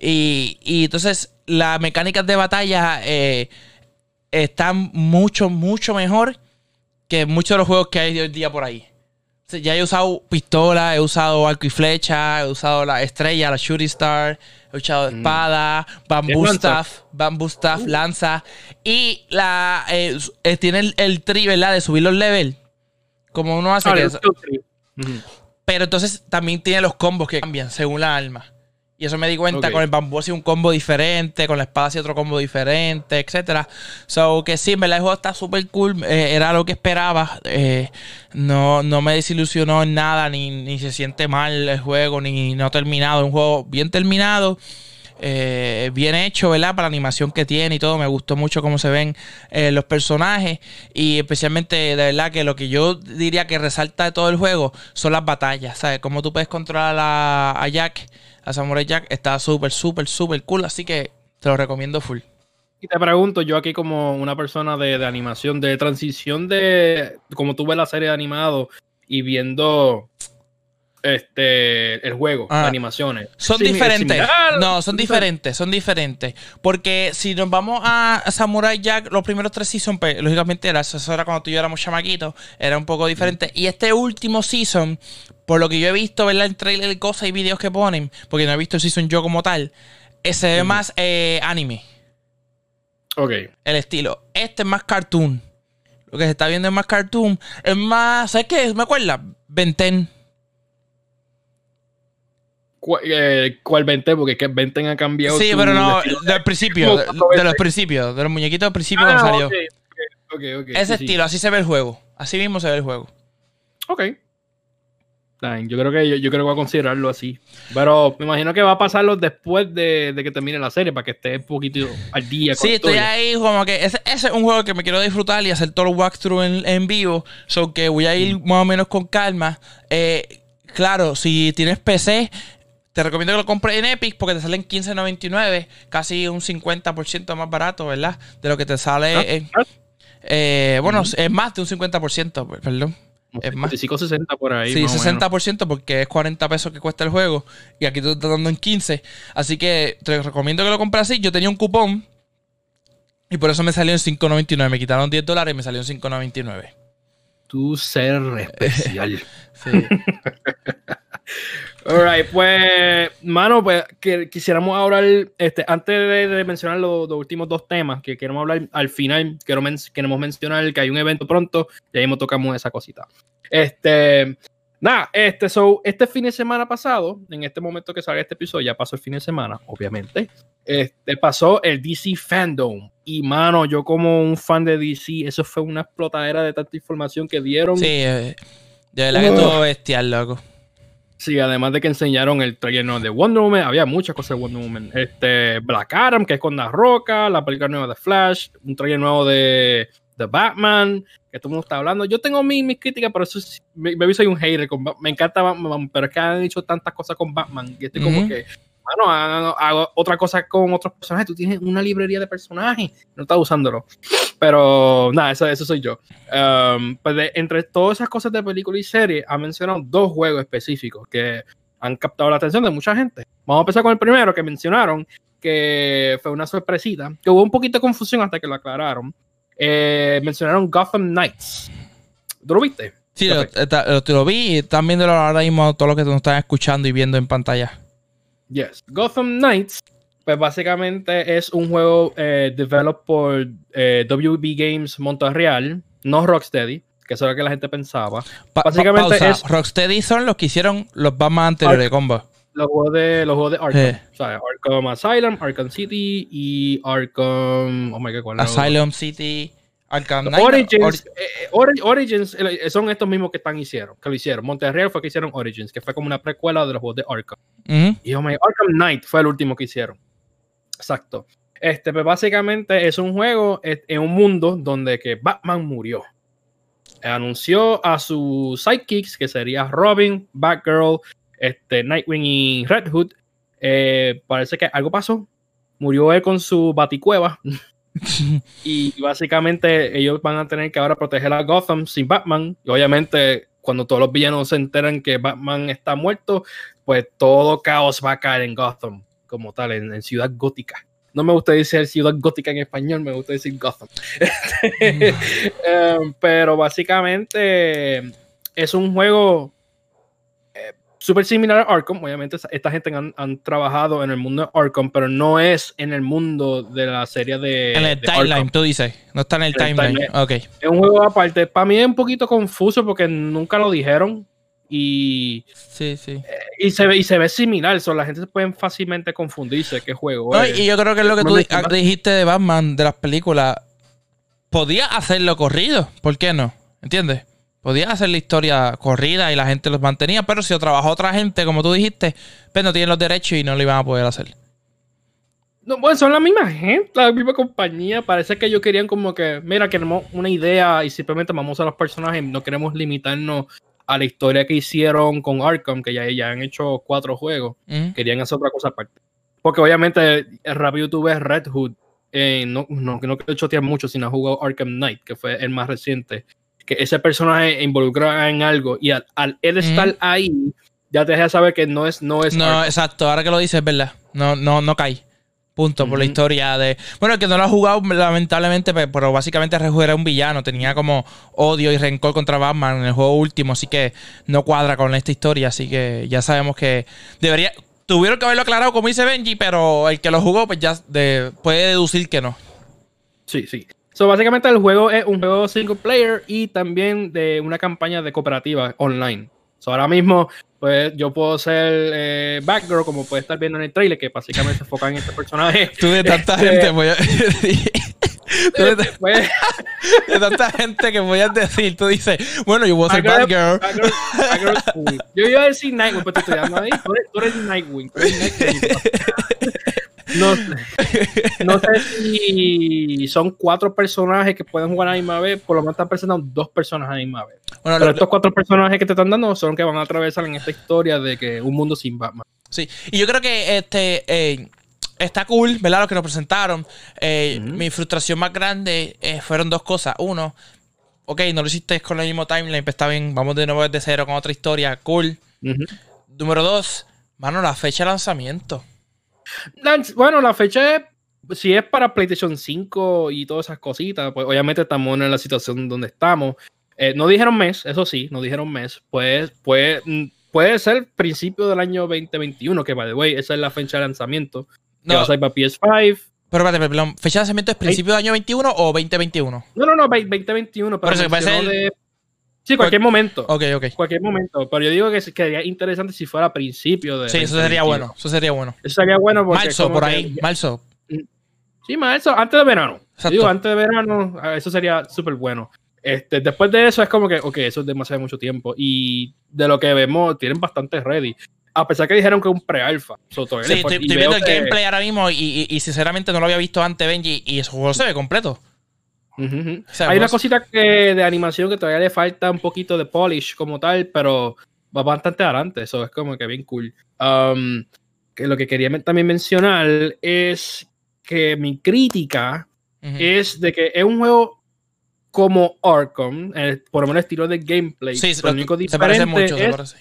Y, y entonces las mecánicas de batalla eh, están mucho, mucho mejor que muchos de los juegos que hay hoy día por ahí. Ya he usado pistola, he usado arco y flecha, he usado la estrella, la shooting star, he usado mm. espada, bamboo staff, bamboo staff, uh. lanza. Y la eh, eh, tiene el, tri, ¿verdad? De subir los levels. Como uno hace. que Pero entonces también tiene los combos que cambian según la arma. Y eso me di cuenta, con el bambú hacía un combo diferente, con la espada hacía otro combo diferente, etcétera. So que sí, en verdad el juego está súper cool, eh, era lo que esperaba. Eh, no, no me desilusionó en nada, ni, ni se siente mal el juego, ni no terminado. Un juego bien terminado. Eh, bien hecho, ¿verdad? Para la animación que tiene y todo. Me gustó mucho cómo se ven los personajes. Y especialmente, de verdad, que lo que yo diría que resalta de todo el juego son las batallas. ¿Sabes? Cómo tú puedes controlar a, a Jack a Samurai Jack está súper, súper, súper cool. Así que te lo recomiendo full. Y te pregunto, yo aquí como una persona de, animación, de transición de como tú ves la serie de animado y viendo este el juego, ah. animaciones. Son diferentes. No, son diferentes, son diferentes. Porque si nos vamos a Samurai Jack, los primeros tres seasons, pues, lógicamente era, eso era cuando tú y yo éramos chamaquitos, era un poco diferente. Y este último season, por lo que yo he visto, ¿verdad? En trailer y cosas y videos que ponen, porque no he visto el season yo como tal, se ve más eh, anime. Ok. El estilo. Este es más cartoon. Lo que se está viendo es más cartoon. Es más, ¿sabes qué? ¿Me acuerdas? Benten. Eh, ¿Cuál, Benten? Porque es que Benten ha cambiado. Sí, pero no, del principio, de, los principios, de los muñequitos del principio ah, cuando salió. Ese estilo, así se ve el juego. Así mismo se ve el juego. Ok. Yo creo que yo, creo que voy a considerarlo así. Pero me imagino que va a pasarlo después de, que termine la serie para que esté un poquito al día. Con sí, estoy ahí como que ese, es un juego que me quiero disfrutar y hacer todo el walkthrough en, en vivo. So que voy a ir mm. más o menos con calma. Eh, claro, si tienes PC, te recomiendo que lo compres en Epic porque te salen 15.99, casi un 50% más barato, ¿verdad? De lo que te sale. Ah, en, ah. eh, bueno, es más de un 50%, perdón. Es más. 60 por ahí. Sí, 60% porque es 40 pesos que cuesta el juego. Y aquí te estás dando en 15. Así que te recomiendo que lo compres así. Yo tenía un cupón. Y por eso me salió en 5.99. Me quitaron 10 dólares y me salió en 5.99. Tu ser especial. sí. Alright, pues, mano, pues que, quisiéramos hablar, este, antes de, mencionar los, últimos dos temas que queremos hablar al final, quiero queremos mencionar que hay un evento pronto y ahí tocamos esa cosita. Este, nada, este, so, este fin de semana pasado, en este momento que salga este episodio, ya pasó el fin de semana, obviamente, este, pasó el DC Fandom. Y, mano, yo como un fan de DC, eso fue una explotadera de tanta información que dieron. Sí, eh, de verdad que todo bestial, loco. Sí, además de que enseñaron el trailer de Wonder Woman, había muchas cosas de Wonder Woman. Este, Black Adam, que es con la roca, la película nueva de Flash, un trailer nuevo de, de Batman, que todo el mundo está hablando. Yo tengo mis, mis críticas, pero eso me, me soy un hater. me encanta Batman, pero es que han hecho tantas cosas con Batman y estoy como que bueno, hago, otra cosa con otros personajes. Tú tienes una librería de personajes, no estás usándolo. Pero nada, eso, eso soy yo. Um, pues entre todas esas cosas de película y serie, ha mencionado dos juegos específicos que han captado la atención de mucha gente. Vamos a empezar con el primero que mencionaron, que fue una sorpresita, que hubo un poquito de confusión hasta que lo aclararon. Eh, mencionaron Gotham Knights. ¿Tú lo viste? Sí, lo, lo, vi y están viéndolo ahora mismo todo lo que nos están escuchando y viendo en pantalla. Yes. Gotham Knights, pues básicamente es un juego eh, developed por eh, WB Games Montreal, no Rocksteady, que eso es lo que la gente pensaba. básicamente es. Rocksteady son los que hicieron los Batman anteriores de combo. Los juegos de, los juegos de Arkham. O sea, Arkham Asylum, Arkham City y Arkham. Oh my god, ¿cuál Asylum City. Origins, eh, eh, Origins eh, son estos mismos que están hicieron, que lo hicieron. Monterrey fue que hicieron Origins, que fue como una precuela de los juegos de Arkham. Y oh Arkham Knight fue el último que hicieron. Exacto. Este, pues básicamente es un juego en un mundo donde que Batman murió. Anunció a sus sidekicks, que sería Robin, Batgirl, este, Nightwing y Red Hood. parece que algo pasó. Murió él con su baticueva. y básicamente ellos van a tener que ahora proteger a Gotham sin Batman. Y obviamente, cuando todos los villanos se enteran que Batman está muerto, pues todo caos va a caer en Gotham, como tal, en, Ciudad Gótica. No me gusta decir Ciudad Gótica en español, me gusta decir Gotham. Em, pero básicamente es un juego súper similar a Arkham. Obviamente, esta gente han, trabajado en el mundo de Arkham, pero no es en el mundo de la serie de. En el timeline, tú dices. No está en el, timeline. Es un juego aparte. Para mí es un poquito confuso porque nunca lo dijeron. Y. Sí, sí. Eh, y, se ve, y se ve similar. So, la gente se puede fácilmente confundirse qué juego es. Y yo creo que es lo que tú dijiste de Batman, de las películas. Podía hacerlo corrido. ¿Por qué no? ¿Entiendes? Podía hacer la historia corrida y la gente los mantenía, pero si lo trabajó otra gente, como tú dijiste, pues no tienen los derechos y no lo iban a poder hacer. No, bueno, son la misma gente, la misma compañía. Parece que ellos querían como que, mira, queremos una idea y simplemente vamos a los personajes, no queremos limitarnos a la historia que hicieron con Arkham, que ya, ya han hecho cuatro juegos. Querían hacer otra cosa aparte. Porque obviamente rápido tú ves Red Hood, eh, no, no, no chotear mucho, sino ha jugado Arkham Knight, que fue el más reciente que ese personaje involucra en algo y al, él estar ahí, ya te deja saber que no es. No, es no exacto. Ahora que lo dices, es verdad. No, no, no cae. Punto, por la historia de. Bueno, el que no lo ha jugado, lamentablemente, pero básicamente Reju era un villano. Tenía como odio y rencor contra Batman en el juego último, así que no cuadra con esta historia. Así que ya sabemos que debería. Tuvieron que haberlo aclarado, como dice Benji, pero el que lo jugó, pues ya puede deducir que no. Sí, sí. So, básicamente el juego es un juego single player y también de una campaña de cooperativa online. So, ahora mismo, pues yo puedo ser eh, Backgirl, como puede estar viendo en el trailer, que básicamente se enfoca en este personaje. Tú de tanta este, gente, voy a... Tú de, pues, de, tanta gente que voy a decir, tú dices, bueno, yo voy a ser Batgirl. Batgirl, yo iba a decir Nightwing, pero te estoy dando ahí. Tú eres, Nightwing. Tú eres Nightwing. No, no sé si son cuatro personajes que pueden jugar a la misma vez, por lo menos están presentando dos personas a la misma vez. Pero estos cuatro personajes que te están dando son los que van a atravesar en esta historia de que un mundo sin Batman. Sí, y yo creo que este eh, está cool, ¿verdad? Lo que nos presentaron. Eh, mi frustración más grande eh, fueron dos cosas. Uno, ok, no lo hiciste con el mismo timeline, pero está bien, vamos de nuevo desde cero con otra historia, cool. Número dos, mano, la fecha de lanzamiento. Bueno, la fecha si es para PlayStation 5 y todas esas cositas, pues obviamente estamos en la situación donde estamos. Eh, no dijeron mes, eso sí, no dijeron mes. Pues, pues puede ser principio del año 2021, que by the way, esa es la fecha de lanzamiento. No. Que va a ser para PS5. Pero espérate, perdón, ¿fecha de lanzamiento es principio del año 21 o 2021? No, no, no, 2021. Pero Por eso, que de Sí, cualquier momento. Ok, ok. Cualquier momento. Pero yo digo que sería interesante si fuera a principio de. Sí, eso sería bueno. Eso sería bueno. Eso sería bueno porque. Marzo, por ahí. Marzo. Mm. Sí, marzo, antes de verano. Digo, antes de verano, eso sería súper bueno. Este, después de eso es como que, ok, eso es demasiado mucho tiempo. Y de lo que vemos, tienen bastante ready. A pesar que dijeron que es un pre-alpha. sí, estoy, viendo el gameplay ahora mismo y, y, sinceramente no lo había visto antes, Benji, y ese juego se ve completo. Hay una cosita que, de animación que todavía le falta un poquito de polish como tal, pero va bastante adelante. Eso es como que bien cool. Um, que lo que quería también mencionar es que mi crítica es de que es un juego como Arkham, por lo menos el estilo de gameplay. Sí, lo único diferente mucho, es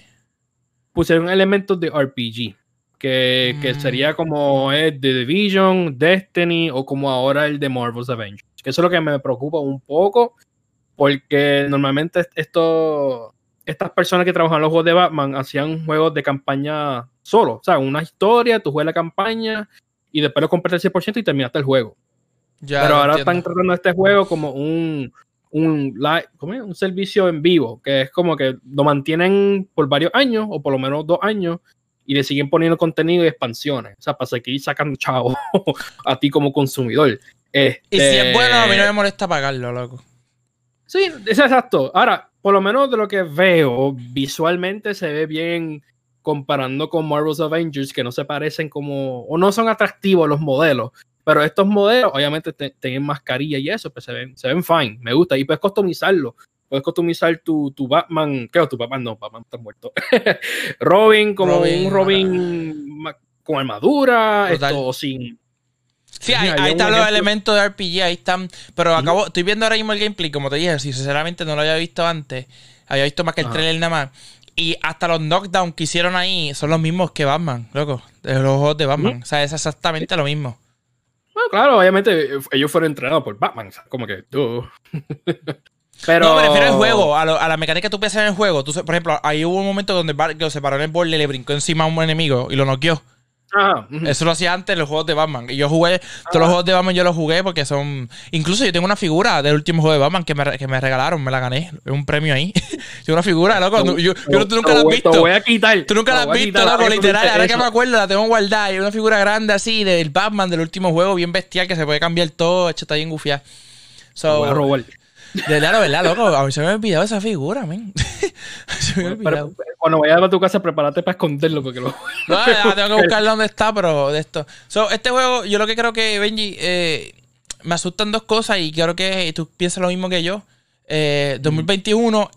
pusieron elementos de RPG. Que, que, mm. sería como The Division, Destiny o como ahora el de Marvel's Avengers. Que eso es lo que me preocupa un poco, porque normalmente esto, estas personas que trabajan en los juegos de Batman hacían juegos de campaña solo. O sea, una historia, tú juegas la campaña y después lo compras el 100% y terminaste el juego. Pero ahora están tratando este juego como un, un, un servicio en vivo, que es como que lo mantienen por varios años, o por lo menos dos años, y le siguen poniendo contenido y expansiones. O sea, para seguir sacando chavo a ti como consumidor. Este... Y si es bueno, a mí no me molesta pagarlo, loco. Sí, es exacto. Ahora, por lo menos de lo que veo, visualmente se ve bien comparando con Marvel's Avengers, que no se parecen como, o no son atractivos los modelos, pero estos modelos, obviamente, tienen mascarilla y eso, pues se ven, se ven fine, me gusta, y puedes customizarlo. Puedes customizar tu, tu Batman, creo tu Batman no, Batman está muerto. Robin, como un Robin con armadura, esto sin Sí, ahí, ahí están los elementos de RPG, ahí están. Pero acabo, estoy viendo ahora mismo el gameplay, como te dije, si sinceramente no lo había visto antes, había visto más que el Ajá. trailer nada más. Y hasta los knockdowns que hicieron ahí son los mismos que Batman, loco. De los juegos de Batman. O sea, es exactamente lo mismo. Bueno, claro, obviamente eh, ellos fueron entrenados por Batman, como que tú. Pero. No, me refiero al juego, a, lo- a la mecánica que tú piensas en el juego. Tú, por ejemplo, ahí hubo un momento donde Batgirl se paró en el borde, le brincó encima a un enemigo y lo noqueó. Ajá. Eso lo hacía antes en los juegos de Batman. Y yo jugué, todos los juegos de Batman yo los jugué porque son. Incluso yo tengo una figura del último juego de Batman que me, que me regalaron, me la gané. Es un premio ahí. tengo una figura, loco. Te- yo, yo- tú nunca la has visto. Te voy a quitar. Tú nunca la has visto, loco, tú literal. Ahora que me acuerdo, la tengo guardada. Y es una figura grande así del Batman del último juego, bien bestial, que se puede cambiar todo. Hecho, está bien gufiada. So, voy a robar. de verdad, verdad, loco. A mí se me había olvidado esa figura, men. se me olvidado. Pero cuando vayas a tu casa, prepárate para esconderlo porque lo. No, ya, tengo que buscarla dónde está, pero de esto. So, este juego, yo lo que creo que, Benji, eh, me asustan dos cosas y quiero que tú pienses lo mismo que yo. Eh, 2021,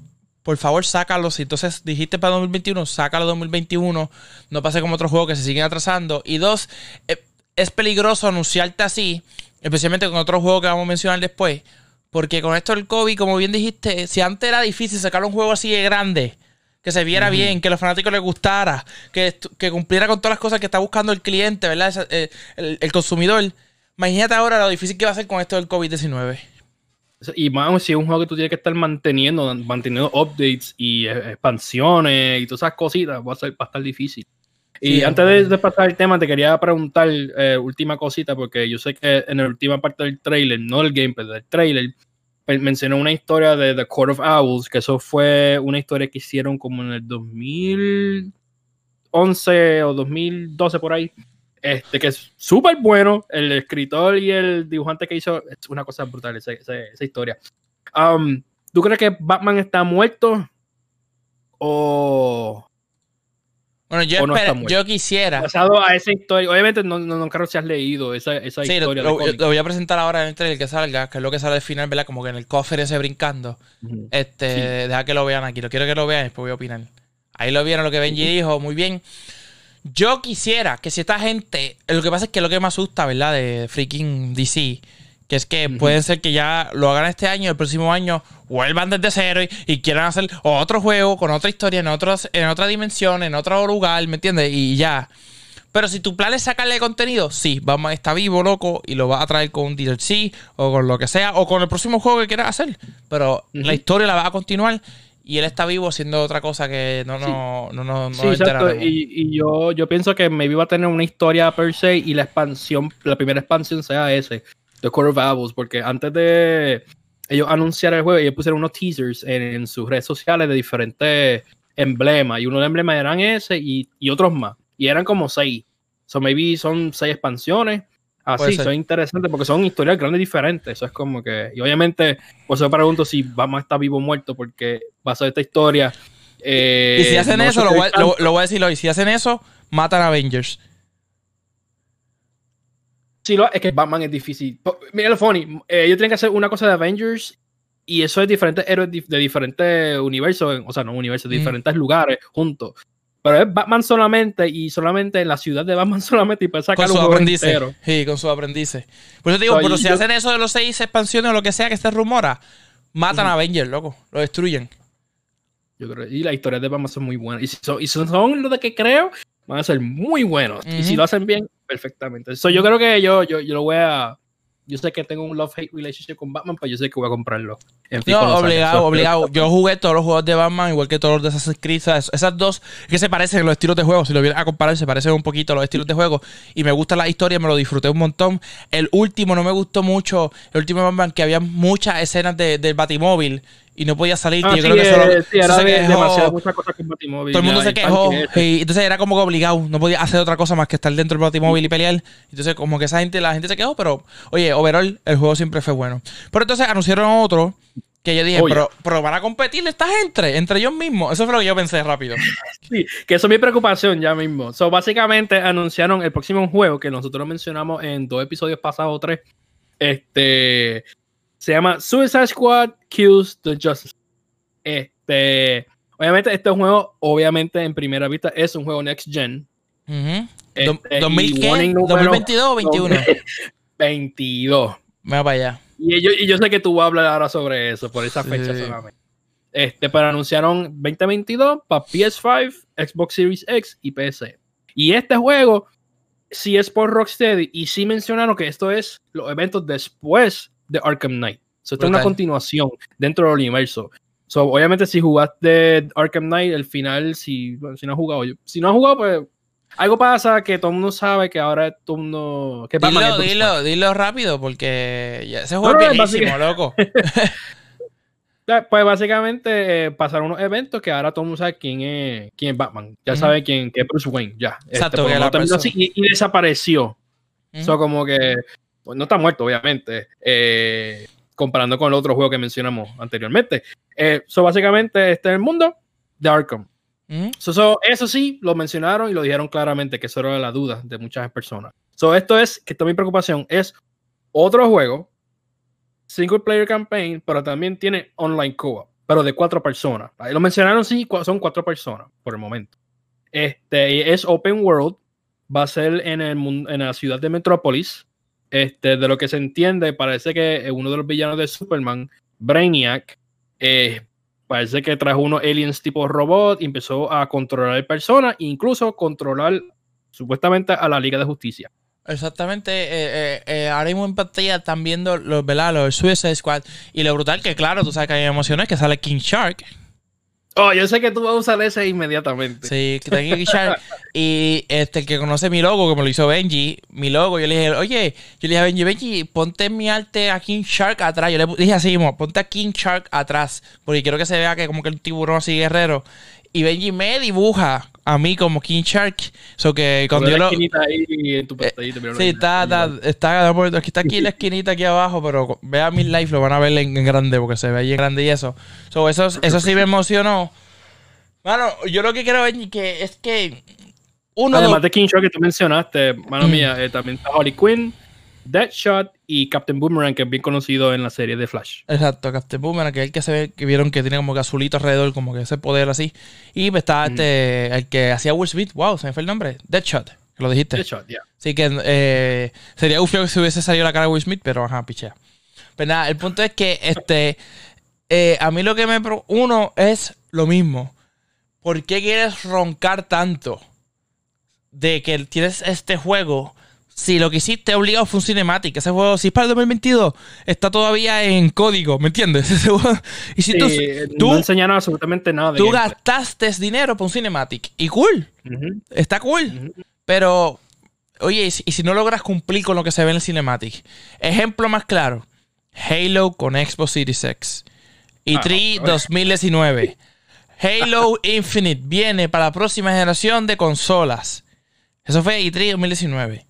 por favor, sácalo. Si entonces dijiste para 2021, sácalo 2021. No pase como otros juegos que se siguen atrasando. Y dos, eh, es peligroso anunciarte así, especialmente con otros juegos que vamos a mencionar después. Porque con esto del COVID, como bien dijiste, si antes era difícil sacar un juego así de grande, que se viera bien, que a los fanáticos les gustara, que, que cumpliera con todas las cosas que está buscando el cliente, ¿verdad? Esa- eh, el, el consumidor. Imagínate ahora lo difícil que va a ser con esto del COVID-19. Y más si es un juego que tú tienes que estar manteniendo, manteniendo updates y eh, expansiones y todas esas cositas, va a, ser, va a estar difícil. Y Sí, antes de, de pasar el tema, te quería preguntar eh, última cosita, porque yo sé que en la última parte del trailer, no del gameplay, del trailer, mencionó una historia de The Court of Owls, que eso fue una historia que hicieron como en el 2011 o 2012 por ahí. Este, que es súper bueno. El escritor y el dibujante que hizo es una cosa brutal esa, esa- esa historia. Um, ¿Tú crees que Batman está muerto? O Bueno, yo, O no espera- está muerto. yo quisiera. basado a esa historia? Obviamente no, no, no creo si has leído esa, esa Sí, lo, historia. lo- voy a presentar ahora en el trailer que salga, que es lo que sale al final, ¿verdad? Como que en el cofre ese brincando. Este, Sí. deja que lo vean aquí. Lo quiero que lo vean y después voy a opinar. Ahí lo vieron lo que Benji dijo, muy bien. Yo quisiera que si esta gente. Lo que pasa es que lo que me asusta, ¿verdad? De freaking DC. Que es que Ujú. puede ser que ya lo hagan este año, el próximo año vuelvan desde cero y, y quieran hacer otro juego con otra historia, en, otros, en otra dimensión, en otro lugar, ¿me entiendes? Y ya. Pero si tu plan es sacarle contenido, sí, Batman está vivo, loco, y lo vas a traer con un DLC o con lo que sea, o con el próximo juego que quieras hacer. Pero la historia la va a continuar y él está vivo haciendo otra cosa que no, no, no, no, no Sí, exacto. Y, y yo, yo pienso que maybe va a tener una historia per se y la expansión, la primera expansión sea ese, The Core of Owls, porque antes de ellos anunciar el juego, ellos pusieron unos teasers en, en sus redes sociales de diferentes emblemas. Y uno de los emblemas eran ese y, y otros más. Y eran como seis. So maybe son seis expansiones. Así, ser. son interesantes porque son historias grandes diferentes. Eso es como que. Y obviamente, por eso pregunto si Batman está vivo o muerto, porque basado en esta historia. eh, y si hacen no eso, lo voy, a- lo- lo voy a decir hoy, si hacen eso, matan a Avengers. Sí, lo, es que Batman es difícil. Mira lo funny. eh, ellos tienen que hacer una cosa de Avengers y eso es diferentes héroes de diferentes universos, o sea, no universos, de Mm. diferentes lugares juntos. Pero es Batman solamente y solamente en la ciudad de Batman solamente y puede Con sacar un sus aprendices. Sí, con sus aprendices. Por eso te digo, So, pero si yo- hacen eso de los seis expansiones o lo que sea que se rumora, matan a Avengers, loco. Lo destruyen. Yo creo, y las historias de Batman son muy buenas. Y si son, y son lo de que creo, van a ser muy buenos. Y si lo hacen bien, perfectamente. So, yo creo que yo, yo, yo lo voy a. Yo sé que tengo un love-hate relationship con Batman, pero yo sé que voy a comprarlo. En fin, No, obligado, obligado. Yo jugué todos los juegos de Batman, igual que todos los de Assassin's Creed. Esas dos que se parecen los estilos de juego. Si lo vienes a comparar, se parecen un poquito los estilos de juego. Y me gusta la historia, me lo disfruté un montón. El último no me gustó mucho. El último Batman, que había muchas escenas de, del Batimóvil y no podía salir. Ah, yo sí, creo que eso, lo- eh, sí, era se de- quejó. demasiado muchas cosas con Batimóvil. Todo el mundo se quejó. Y entonces era como que obligado. No podía hacer otra cosa más que estar dentro del Batimóvil y pelear. Entonces, como que esa gente, la gente se quejó, pero oye, overall, el juego siempre fue bueno. Pero entonces anunciaron otro que yo dije, pero, pero van a competir esta gente, entre ellos mismos. Eso fue lo que yo pensé rápido. Sí, que eso es mi preocupación ya mismo. So, básicamente anunciaron el próximo juego que nosotros mencionamos en dos episodios pasados o tres. Este se llama Suicide Squad Kills the Justice. Este, obviamente, este juego, obviamente, en primera vista, es un juego next gen. Ujú. Este, Dom- ¿2000 y qué? warning número- ¿2022 o 21? 22. Me va para allá. Y yo, y yo sé que tú vas a hablar ahora sobre eso, por esa fecha Sí. solamente. Este, pero anunciaron 2022 para PS5, Xbox Series X y PC. Y este juego sí es por Rocksteady y sí mencionaron que esto es los eventos después de Arkham Knight. So, esto es una continuación dentro del universo. So, obviamente, si jugaste Arkham Knight, el final, si, bueno, si no has jugado, yo- si no has jugado, pues algo pasa que todo el mundo sabe que ahora todo el mundo. Que Batman Dilo, Bruce dilo, dilo rápido porque ya, No, es no, viejísimo, loco. Pues básicamente eh, pasaron unos eventos que ahora todo el mundo sabe quién es, quién es Batman. Ya Ujú. sabe quién, quién es Bruce Wayne. Ya. Este, Exacto, por que la así y, y desapareció. Ujú. So, como que pues, no está muerto, obviamente. eh, comparando con el otro juego que mencionamos anteriormente. Eh, so, básicamente, este es el mundo de Arkham. Ujú. So, so, eso sí, lo mencionaron y lo dijeron claramente, que eso era la duda de muchas personas. So, esto es, que esta es mi preocupación, es otro juego, single player campaign, pero también tiene online co-op, pero de cuatro personas. Lo mencionaron, sí, son cuatro personas por el momento. Este, es open world, va a ser en, el, en la ciudad de Metrópolis. Este, de lo que se entiende, parece que uno de los villanos de Superman, Brainiac, eh, parece que trajo unos aliens tipo robot y empezó a controlar personas, incluso controlar supuestamente a la Liga de Justicia. Exactamente, eh, eh, eh, ahora mismo en pantalla están viendo los, ¿verdad? los Suicide Squad y lo brutal que claro, tú sabes que hay emociones que sale King Shark. Oh, yo sé que tú vas a usar ese inmediatamente. Sí, que está King Shark. Y este, el que conoce mi logo, como lo hizo Benji, mi logo, yo le dije, oye, yo le dije a Benji, Benji, ponte mi arte a King Shark atrás. Yo le dije así mismo, ponte a King Shark atrás, porque quiero que se vea que como que el tiburón así guerrero. Y Benji me dibuja a mí como King Shark. So que cuando yo la lo... esquinita ahí en tu pantallita, mira, Sí, está, está, está, aquí está aquí en la esquinita aquí abajo, pero vea mi live, lo van a ver en, en grande porque se ve ahí en grande y eso. So, eso, eso sí me emocionó. Bueno, yo lo que quiero ver que es que uno Además de King Shark que tú mencionaste, mano Mm. mía, eh, también está Harley Quinn, Deadshot y Captain Boomerang, que es bien conocido en la serie de Flash. Exacto, Captain Boomerang, que es el que se ve, que vieron que tiene como que azulito alrededor, como que ese poder así. Y pues está este, el que hacía Will Smith, wow, se me fue el nombre, Deadshot, que lo dijiste. Deadshot, ya. Sí, que eh, sería ufio si hubiese salido la cara de Will Smith, pero ajá, pichea. Pero nada, el punto es que este eh, a mí lo que me. pro- Uno es lo mismo. ¿Por qué quieres roncar tanto de que tienes este juego? Si lo que hiciste obligado fue un cinematic, ese juego, si es para el 2022, está todavía en código, ¿me entiendes? Ese juego- y si Sí, tú, tú, no enseñaron absolutamente nada de tú gameplay. gastaste dinero para un cinematic, y cool, está cool. Pero, oye, y si, y si no logras cumplir con lo que se ve en el Cinematic? Ejemplo más claro: Halo con Xbox Series X. E3 Ah, 2019. Halo Infinite viene para la próxima generación de consolas. Eso fue E3 2019.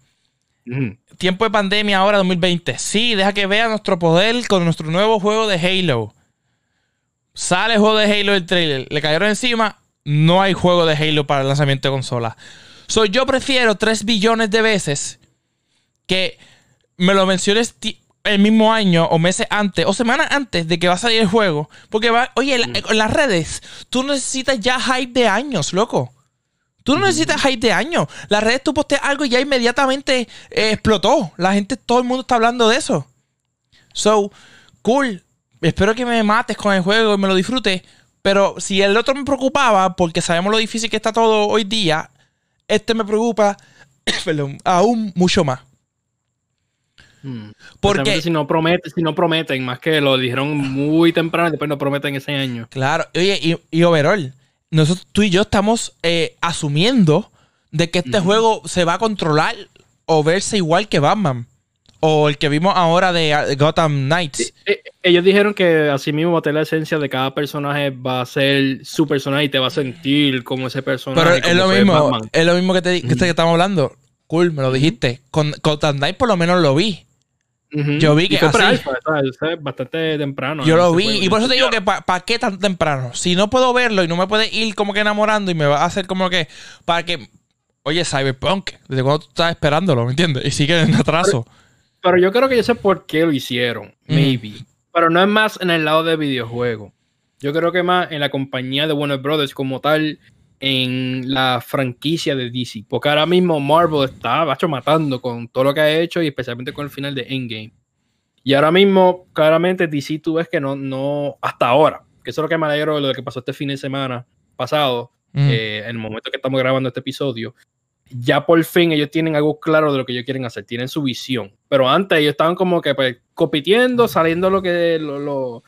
Tiempo de pandemia ahora 2020. Sí, deja que vea nuestro poder con nuestro nuevo juego de Halo. Sale el juego de Halo el trailer. Le cayeron encima. No hay juego de Halo para el lanzamiento de consola. So, yo prefiero 3 billones de veces que me lo menciones el mismo año o meses antes o semanas antes de que va a salir el juego. Porque va, oye, en, la- en las redes, tú necesitas ya hype de años, loco. Tú no necesitas hype de años. Las redes tú posteas algo y ya inmediatamente eh, explotó. La gente, todo el mundo está hablando de eso. So, cool. Espero que me mates con el juego y me lo disfrutes. Pero si el otro me preocupaba, porque sabemos lo difícil que está todo hoy día, este me preocupa perdón, aún mucho más. Hmm. Porque, Si no, prometen, si no prometen, más que lo dijeron muy temprano y después no prometen ese año. claro, oye, y, y overall, nosotros, tú y yo estamos eh, asumiendo de que este juego se va a controlar o verse igual que Batman. O el que vimos ahora de uh, Gotham Knights. Eh, ellos dijeron que así mismo va a tener la esencia de cada personaje va a ser su personaje y te va a sentir como ese personaje. Pero es lo mismo, Batman. es lo mismo que te que, te- que estamos hablando. Cool, me lo dijiste. Con Gotham Knights por lo menos lo vi. Yo vi Y que fue así- bastante temprano. Yo lo ese vi. Y por eso te digo que ¿para qué tan temprano? Si no puedo verlo y no me puede ir como que enamorando y me va a hacer como que. Para que. Oye, Cyberpunk, ¿desde cuándo tú estás esperándolo? ¿Me entiendes? Y sigue en atraso. Pero yo creo que yo sé por qué lo hicieron. Mm. Maybe. Pero no es más en el lado de videojuego. Yo creo que más en la compañía de Warner Brothers como tal. En la franquicia de DC. Porque ahora mismo Marvel está bacho, matando con todo lo que ha hecho y especialmente con el final de Endgame. Y ahora mismo, claramente, DC tú ves que no, no, hasta ahora, que eso es lo que me alegro de lo que pasó este fin de semana pasado, eh, en el momento que estamos grabando este episodio, ya por fin ellos tienen algo claro de lo que ellos quieren hacer, tienen su visión. Pero antes ellos estaban como que pues, compitiendo, saliendo lo que lo, lo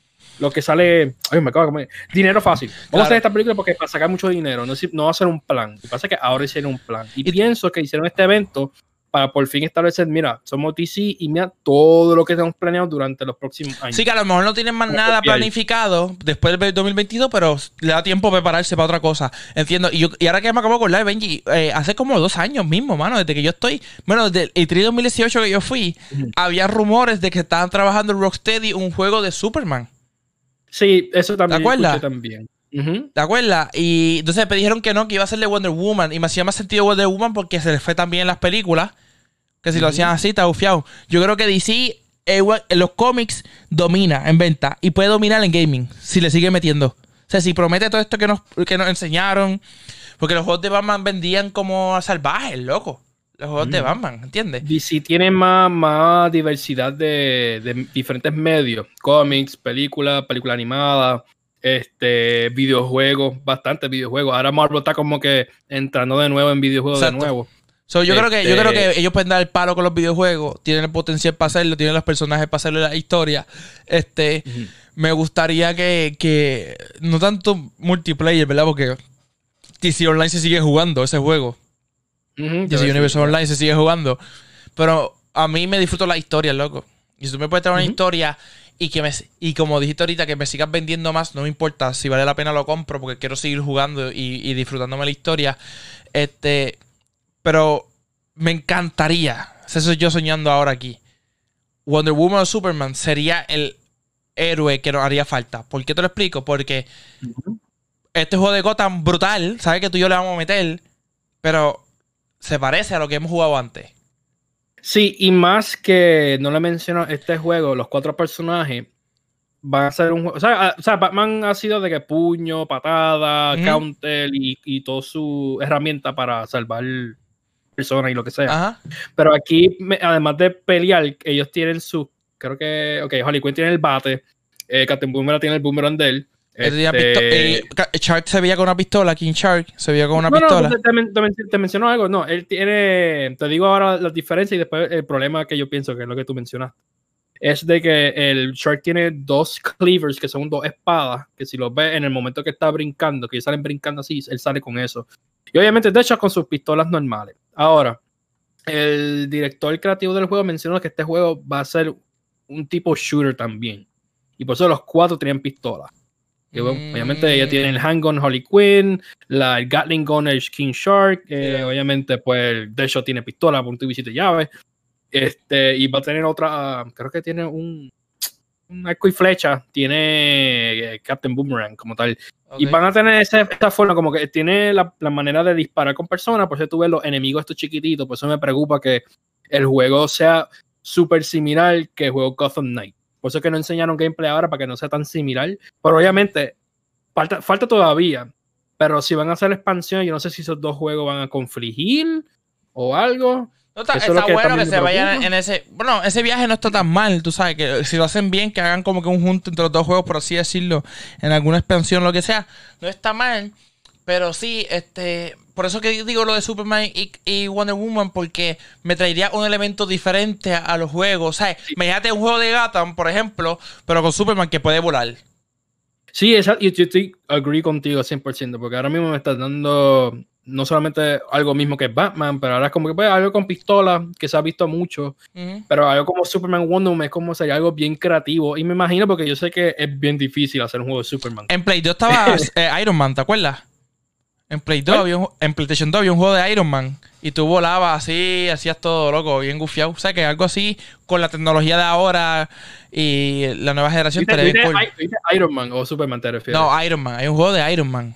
que sale, ay, me acabo de comer, dinero fácil. Vamos a hacer esta película porque para sacar mucho dinero, no, no va a ser un plan. Lo que pasa es que ahora hicieron un plan. Y, pienso que hicieron este evento para por fin establecer, mira, somos DC y mira todo lo que tenemos planeado durante los próximos años. Sí, que a lo mejor no tienen más nada planificado después del 2022, pero le da tiempo prepararse para otra cosa. Entiendo. Y, yo, y ahora que me acabo de acordar, Benji, eh, hace como dos años mismo, mano, desde que yo estoy, bueno, desde el E3 2018 que yo fui, había rumores de que estaban trabajando en Rocksteady un juego de Superman. Sí, eso también. ¿Te acuerdas? También. ¿Te acuerdas? Y entonces me dijeron que no, que iba a ser de Wonder Woman. Y me hacía más sentido Wonder Woman porque se les fue también en las películas. Que si lo hacían así, está bufiado. Yo creo que DC en los cómics domina en venta y puede dominar en gaming si le sigue metiendo. O sea, si promete todo esto que nos, que nos enseñaron. Porque los juegos de Batman vendían como salvajes, loco los juegos de Batman, ¿entiendes? DC tiene más, más diversidad de, diferentes medios, cómics, películas, película animada, este, videojuegos, bastantes videojuegos. Ahora Marvel está como que entrando de nuevo en videojuegos de nuevo. yo, creo que, yo creo que este ellos pueden dar el palo con los videojuegos, tienen el potencial para hacerlo, tienen los personajes para hacerlo la historia. Este, me gustaría que, que, no tanto multiplayer, ¿verdad? Porque DC Online se sigue jugando ese juego. Y si Universe Online se sigue jugando. Pero a mí me disfruto la historia, loco. Y si tú me puedes traer una historia y que me y como dijiste ahorita, que me sigas vendiendo más, no me importa. Si vale la pena lo compro porque quiero seguir jugando y, disfrutándome la historia. Este. Pero me encantaría. Eso soy yo soñando ahora aquí. Wonder Woman o Superman sería el héroe que nos haría falta. ¿Por qué te lo explico? Porque este juego de Gotham brutal, ¿sabes que tú y yo le vamos a meter? Pero se parece a lo que hemos jugado antes. Sí, y más que no le menciono este juego, los cuatro personajes van a ser un juego. O sea, Batman ha sido de que puño, patada, counter y, y toda su herramienta para salvar personas y lo que sea. Pero aquí, además de pelear, ellos tienen su. Creo que. Ok, Harley Quinn tiene el bate. Eh, Captain Boomerang tiene el boomerang de él. Este... Eh, Shark se veía con una pistola, King Shark se veía con una pistola. No, te, te, menciono algo. No, él tiene. Te digo ahora la diferencia y después el problema que yo pienso que es lo que tú mencionaste. Es de que el Shark tiene dos cleavers que son dos espadas. Que si los ves en el momento que está brincando, que salen brincando así, él sale con eso. Y obviamente, de hecho, con sus pistolas normales. Ahora, el director creativo del juego mencionó que este juego va a ser un tipo shooter también. Y por eso los cuatro tenían pistolas. Obviamente ella tiene el handgun Harley Quinn, la, el Gatling Gun es King Shark, eh, obviamente pues hecho tiene pistola, punto y visita llave. Este, y va a tener otra, creo que tiene un, un arco y flecha, tiene eh, Captain Boomerang como tal. Y van a tener esa, esta forma, como que tiene la, la, manera de disparar con personas, por eso tú ves los enemigos estos chiquititos, por eso me preocupa que el juego sea súper similar que el juego Gotham Knight. Por eso es que no enseñaron gameplay ahora para que no sea tan similar. Pero obviamente, falta, falta todavía. Pero si van a hacer expansión, yo no sé si esos dos juegos van a confligir o algo. No está, bueno que se vayan en ese. Bueno, ese viaje no está tan mal, tú sabes, que si lo hacen bien, que hagan como que un junto entre los dos juegos, por así decirlo, en alguna expansión, lo que sea, no está mal. Pero sí, este. Por eso que digo lo de Superman y, Wonder Woman, porque me traería un elemento diferente a, los juegos. O sea, me imagínate un juego de Gotham, por ejemplo, pero con Superman que puede volar. Sí, exacto. Yo estoy agree contigo 100%, porque ahora mismo me estás dando no solamente algo mismo que Batman, pero ahora es como que pues, algo con pistola, que se ha visto mucho, pero algo como Superman Wonder Woman es como sería algo bien creativo. Y me imagino porque yo sé que es bien difícil hacer un juego de Superman. En Play 2 estaba eh, Iron Man, ¿te acuerdas? En, Play 2 en PlayStation 2 había un juego de Iron Man y tú volabas así, hacías todo loco, bien gufiado. O sea, que algo así con la tecnología de ahora y la nueva generación. ¿Viste, Iron Man o Superman te refieres? No, Iron Man. Hay un juego de Iron Man.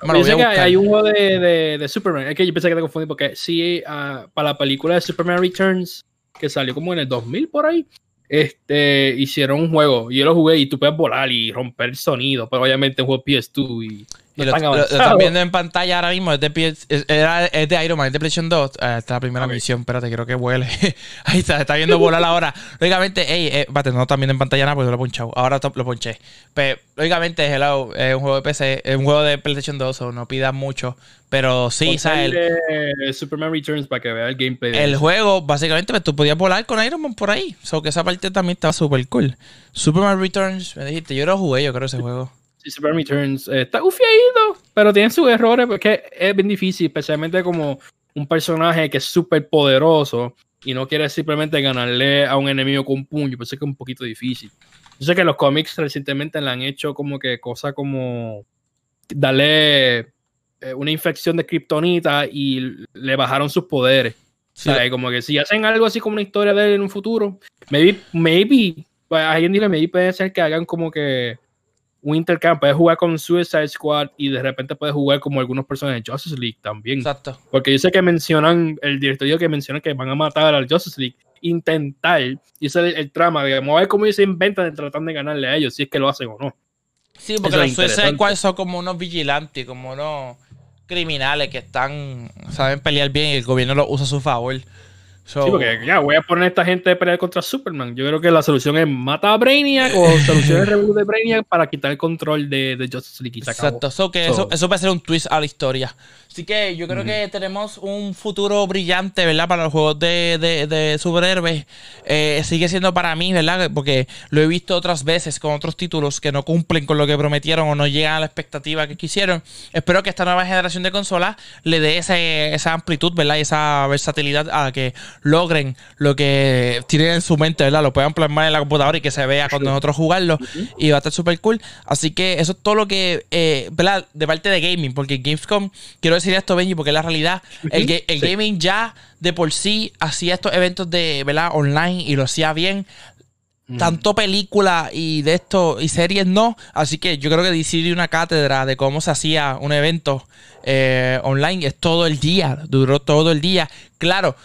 Que hay un juego de, de, Superman. Es que yo pensé que te confundí porque sí, uh, para la película de Superman Returns, que salió como en el 2000 por ahí, este, hicieron un juego y yo lo jugué y tú puedes volar y romper sonido, pero obviamente es un juego PS2 y Y lo, lo, lo están viendo en pantalla ahora mismo. Es de, PS- es, era- es de Iron Man, es de PlayStation 2. Eh, esta es la primera Ok. misión. Espérate, creo que huele. Ahí está, está viendo volar ahora. Lógicamente, ey, eh, espérate, no están viendo en pantalla nada porque yo lo he ponchado. Ahora lo ponché. Pero, lógicamente, Hello es un juego de PC, es un juego de PlayStation 2, o no pidas mucho. Pero sí, ¿sabes? el Superman Returns para que vea el gameplay. de el eso. juego, básicamente, pues, tú podías volar con Iron Man por ahí. So que esa parte también estaba súper cool. Superman Returns, me dijiste, yo lo jugué, yo creo, ese juego. Superman Returns eh, está ufiadito, pero tiene sus errores porque es bien difícil, especialmente como un personaje que es súper poderoso y no quiere simplemente ganarle a un enemigo con un puño, pues es que es un poquito difícil. Yo sé que los cómics recientemente le han hecho como que cosas como darle eh, una infección de kriptonita y le bajaron sus poderes. Sí, O sea, como que si hacen algo así como una historia de él en un futuro, maybe, maybe, pues, alguien dile, maybe puede ser que hagan como que un intercambio, puedes jugar con Suicide Squad y de repente puedes jugar como algunos personajes de Justice League también. Exacto. Porque yo sé que mencionan, el directorio que menciona que van a matar al Justice League, intentar, y ese es el, el trama, digamos, a ver cómo ellos se inventan tratando de ganarle a ellos, si es que lo hacen o no. Sí, porque Eso los Suicide. Squad son como unos vigilantes, como unos criminales que están, saben pelear bien y el gobierno los usa a su favor. So, Sí, porque ya voy a poner a esta gente a pelear contra Superman. Yo creo que la solución es mata a Brainiac o solución reboot de Brainiac para quitar el control de, de Justice League. Exacto, so que So- eso, eso va a ser un twist a la historia. Así que yo creo Ujú. que tenemos un futuro brillante, ¿verdad? Para los juegos de, de, de superhéroes. Eh, sigue siendo para mí, ¿verdad? Porque lo he visto otras veces con otros títulos que no cumplen con lo que prometieron o no llegan a la expectativa que quisieron. Espero que esta nueva generación de consolas le dé ese- esa amplitud, ¿verdad? Y esa versatilidad a que logren lo que tienen en su mente, ¿verdad? Lo puedan plasmar en la computadora y que se vea cuando nosotros jugarlo. Y va a estar súper cool. Así que eso es todo lo que, eh, ¿verdad? De parte de gaming. Porque Gamescom, quiero decir esto, Benji, porque es la realidad. El, ga- el Sí. gaming ya de por sí hacía estos eventos de, ¿verdad? Online y lo hacía bien. Tanto película y de esto y series no. Así que yo creo que DC dio una cátedra de cómo se hacía un evento eh, online. Es todo el día. Duró todo el día. Claro,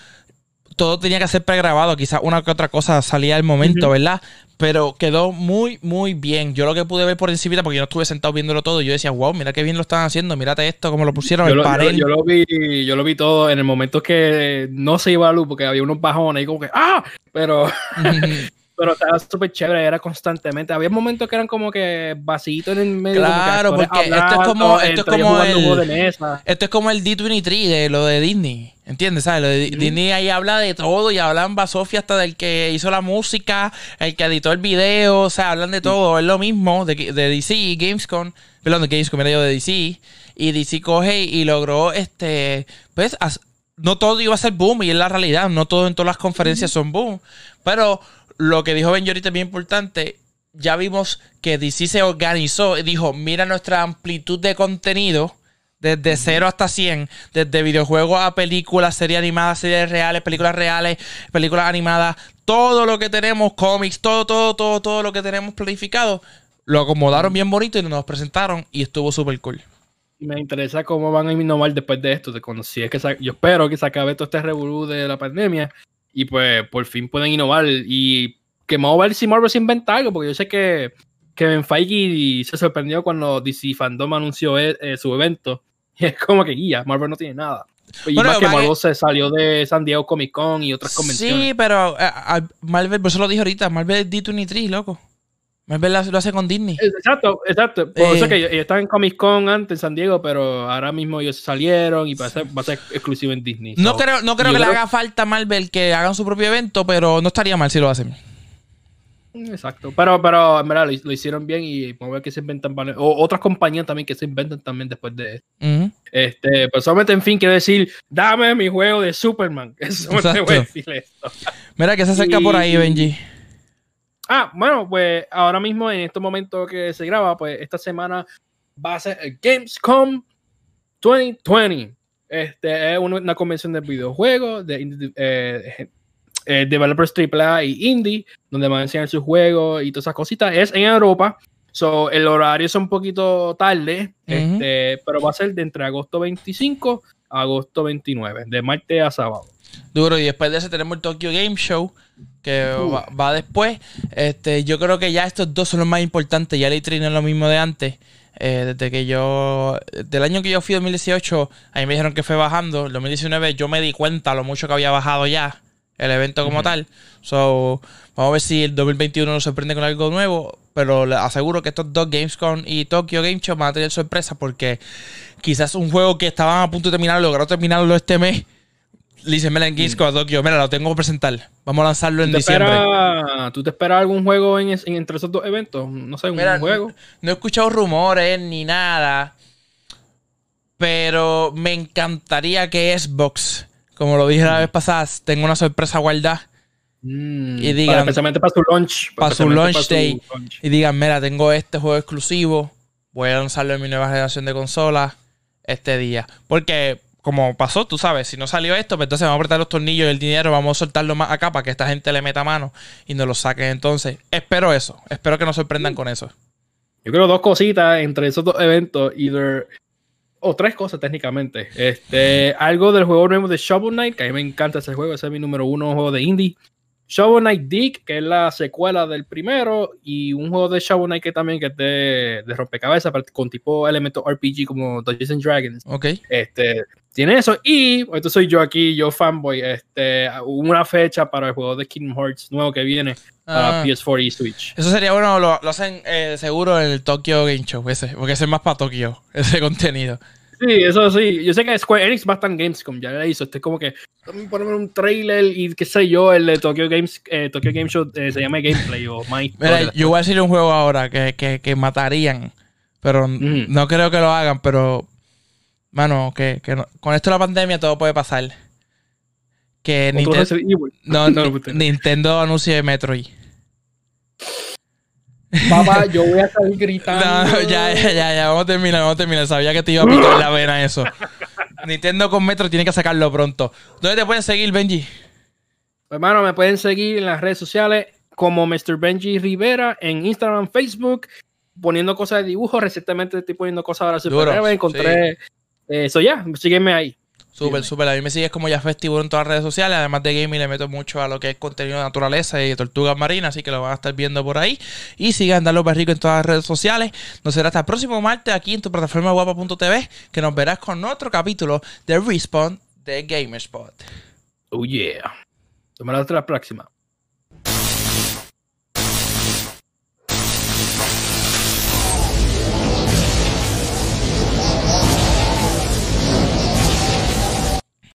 todo tenía que ser pregrabado. Quizás una que otra cosa salía al momento. ¿verdad? Pero quedó muy, muy bien. Yo lo que pude ver por encima, porque yo no estuve sentado viéndolo todo, yo decía, wow, mira qué bien lo están haciendo. Mírate esto, cómo lo pusieron, Yo el lo, yo, panel. yo lo vi, yo lo vi todo en el momento que no se iba a luz porque había unos bajones y como que ¡ah! Pero, pero estaba súper chévere, era constantemente. Había momentos que eran como que vacíos en el medio. Claro, porque esto es como- hablando, esto es como el-. Esto es como el D23 de lo de Disney. ¿Entiendes? ¿Sabes? Lo de. Disney ahí habla de todo y hablan Basofia hasta del que hizo la música, el que editó el video, o sea, hablan de todo. Es lo mismo de, de DC, Gamescom, perdón, de Gamescom, era yo de DC. Y DC coge y logró, este, pues, as- no todo iba a ser boom y es la realidad, no todo en todas las conferencias son boom. Pero lo que dijo Ben ahorita es bien importante. Ya vimos que DC se organizó y dijo, mira nuestra amplitud de contenido desde 0 hasta 100, desde videojuegos a películas, series animadas, series reales, películas reales, películas animadas, todo lo que tenemos, cómics, todo, todo, todo, todo lo que tenemos planificado, lo acomodaron bien bonito y nos presentaron y estuvo súper cool. Me interesa cómo van a innovar después de esto. De cuando, si es que se- yo espero que se acabe todo este revolú de la pandemia y pues por fin pueden innovar. Y que vamos a ver si Marvel se inventa algo, porque yo sé que Kevin Feige se sorprendió cuando DC Fandom anunció e- eh, su evento. Y es como que guía, Marvel no tiene nada. Y Bueno, más que Marvel se salió de San Diego Comic Con y otras convenciones. Sí, pero eh, a- Marvel, por eso lo dije ahorita, Marvel es D23, loco. Marvel lo hace con Disney. Exacto, exacto. Por Eh. eso que ellos ellos estaban en Comic Con antes en San Diego, pero ahora mismo ellos salieron y va a ser, va a ser exclusivo en Disney. No So, creo, no creo que le creo- haga falta a Marvel que hagan su propio evento, pero no estaría mal si lo hacen. Exacto, pero, pero en verdad lo, lo hicieron bien y vamos a ver que se inventan o otras compañías también que se inventan también después de esto. Este, pero solamente en fin quiero decir, dame mi juego de Superman. Eso me Exacto. voy a decir esto. Mira que se acerca por ahí, Y- Benji. Ah, bueno, pues ahora mismo en estos momentos que se graba, pues esta semana va a ser el Gamescom 2020. Este es una, convención de videojuegos, de eh, eh, developers AAA y indie, donde van a enseñar sus juegos y todas esas cositas. Es en Europa, so el horario es un poquito tarde, este, pero va a ser de entre agosto 25 a agosto 29, de martes a sábado. Duro. Y después de eso tenemos el Tokyo Game Show, que Uh. va, va después. Este, yo creo que ya estos dos son los más importantes. Ya el E3 no es lo mismo de antes. Eh, desde que yo. Del año que yo fui 2018, a mí me dijeron que fue bajando. El 2019 yo me di cuenta lo mucho que había bajado ya el evento como tal. So, vamos a ver si el 2021 nos sorprende con algo nuevo. Pero le aseguro que estos dos Gamescom y Tokyo Game Show van a tener sorpresa porque quizás un juego que estaban a punto de terminar, lograron terminarlo este mes. Le en Gamescom a Tokyo, mira, lo tengo que presentar. Vamos a lanzarlo en ¿Tú te diciembre. ¿Tú te esperas algún juego en, entre esos dos eventos? No sé, un Mira, juego. No he escuchado rumores ni nada. Pero me encantaría que Xbox, como lo dije la vez pasada, tenga una sorpresa guardada. Mm, y digan- para- especialmente para su launch. Para su launch para su day. launch. Y digan, mira, tengo este juego exclusivo. Voy a lanzarlo en mi nueva generación de consolas este día. Porque, como pasó, tú sabes, si no salió esto, pues entonces vamos a apretar los tornillos y el dinero, vamos a soltarlo más acá para que esta gente le meta mano y nos lo saquen entonces. Espero eso. Espero que nos sorprendan con eso. Yo creo dos cositas entre esos dos eventos, either o tres cosas técnicamente. Este, algo del juego nuevo de Shovel Knight, que a mí me encanta ese juego, ese es mi número uno juego de indie. Shovel Knight Dig, que es la secuela del primero, y un juego de Shovel Knight que también que es de, de rompecabezas, con tipo elementos RPG como Dungeons and Dragons. ¿Ok? Este, tiene eso. Y esto soy yo aquí, yo fanboy. Este, una fecha para el juego de Kingdom Hearts nuevo que viene para Ah. PS4 y Switch. Eso sería bueno, lo, lo hacen eh, seguro en el Tokyo Game Show, ese, porque ese es más para Tokio, ese contenido. Sí, eso sí. Yo sé que Square Enix va a estar en Gamescom, ya le hizo. Este es como que "Dame ponerme un trailer y qué sé yo, el de Tokyo Games, eh, Tokyo Game Show eh, se llama Gameplay o My. Mira, yo voy a decir un juego ahora que, que, que matarían, pero no creo que lo hagan, pero, mano, que, que no- con esto de la pandemia todo puede pasar. Que Otro Ninten- Resident Evil. no, No, Ni- usted. Nintendo anuncie Metroid. Papá, yo voy a salir gritando. No, ya, ya, ya, ya, vamos a terminar, vamos a terminar. Sabía que te iba a picar la vena eso. Nintendo con Metro tiene que sacarlo pronto. ¿Dónde te pueden seguir, Benji? Hermano, me pueden seguir en las redes sociales como Mr. Benji Rivera en Instagram, Facebook, poniendo cosas de dibujo. Recientemente estoy poniendo cosas ahora Duro, superhéroes. Encontré eso ya. Sígueme ahí. Súper, súper. A mí me sigues como ya festivo en todas las redes sociales. Además de gaming, le meto mucho a lo que es contenido de naturaleza y tortugas marinas. Así que lo van a estar viendo por ahí. Y sigan Dalo Perrico en todas las redes sociales. Nos será hasta el próximo martes aquí en tu plataforma guapa.tv. Que nos verás con otro capítulo de Respawn de Gamerspot. Oh yeah. Tomara hasta la próxima.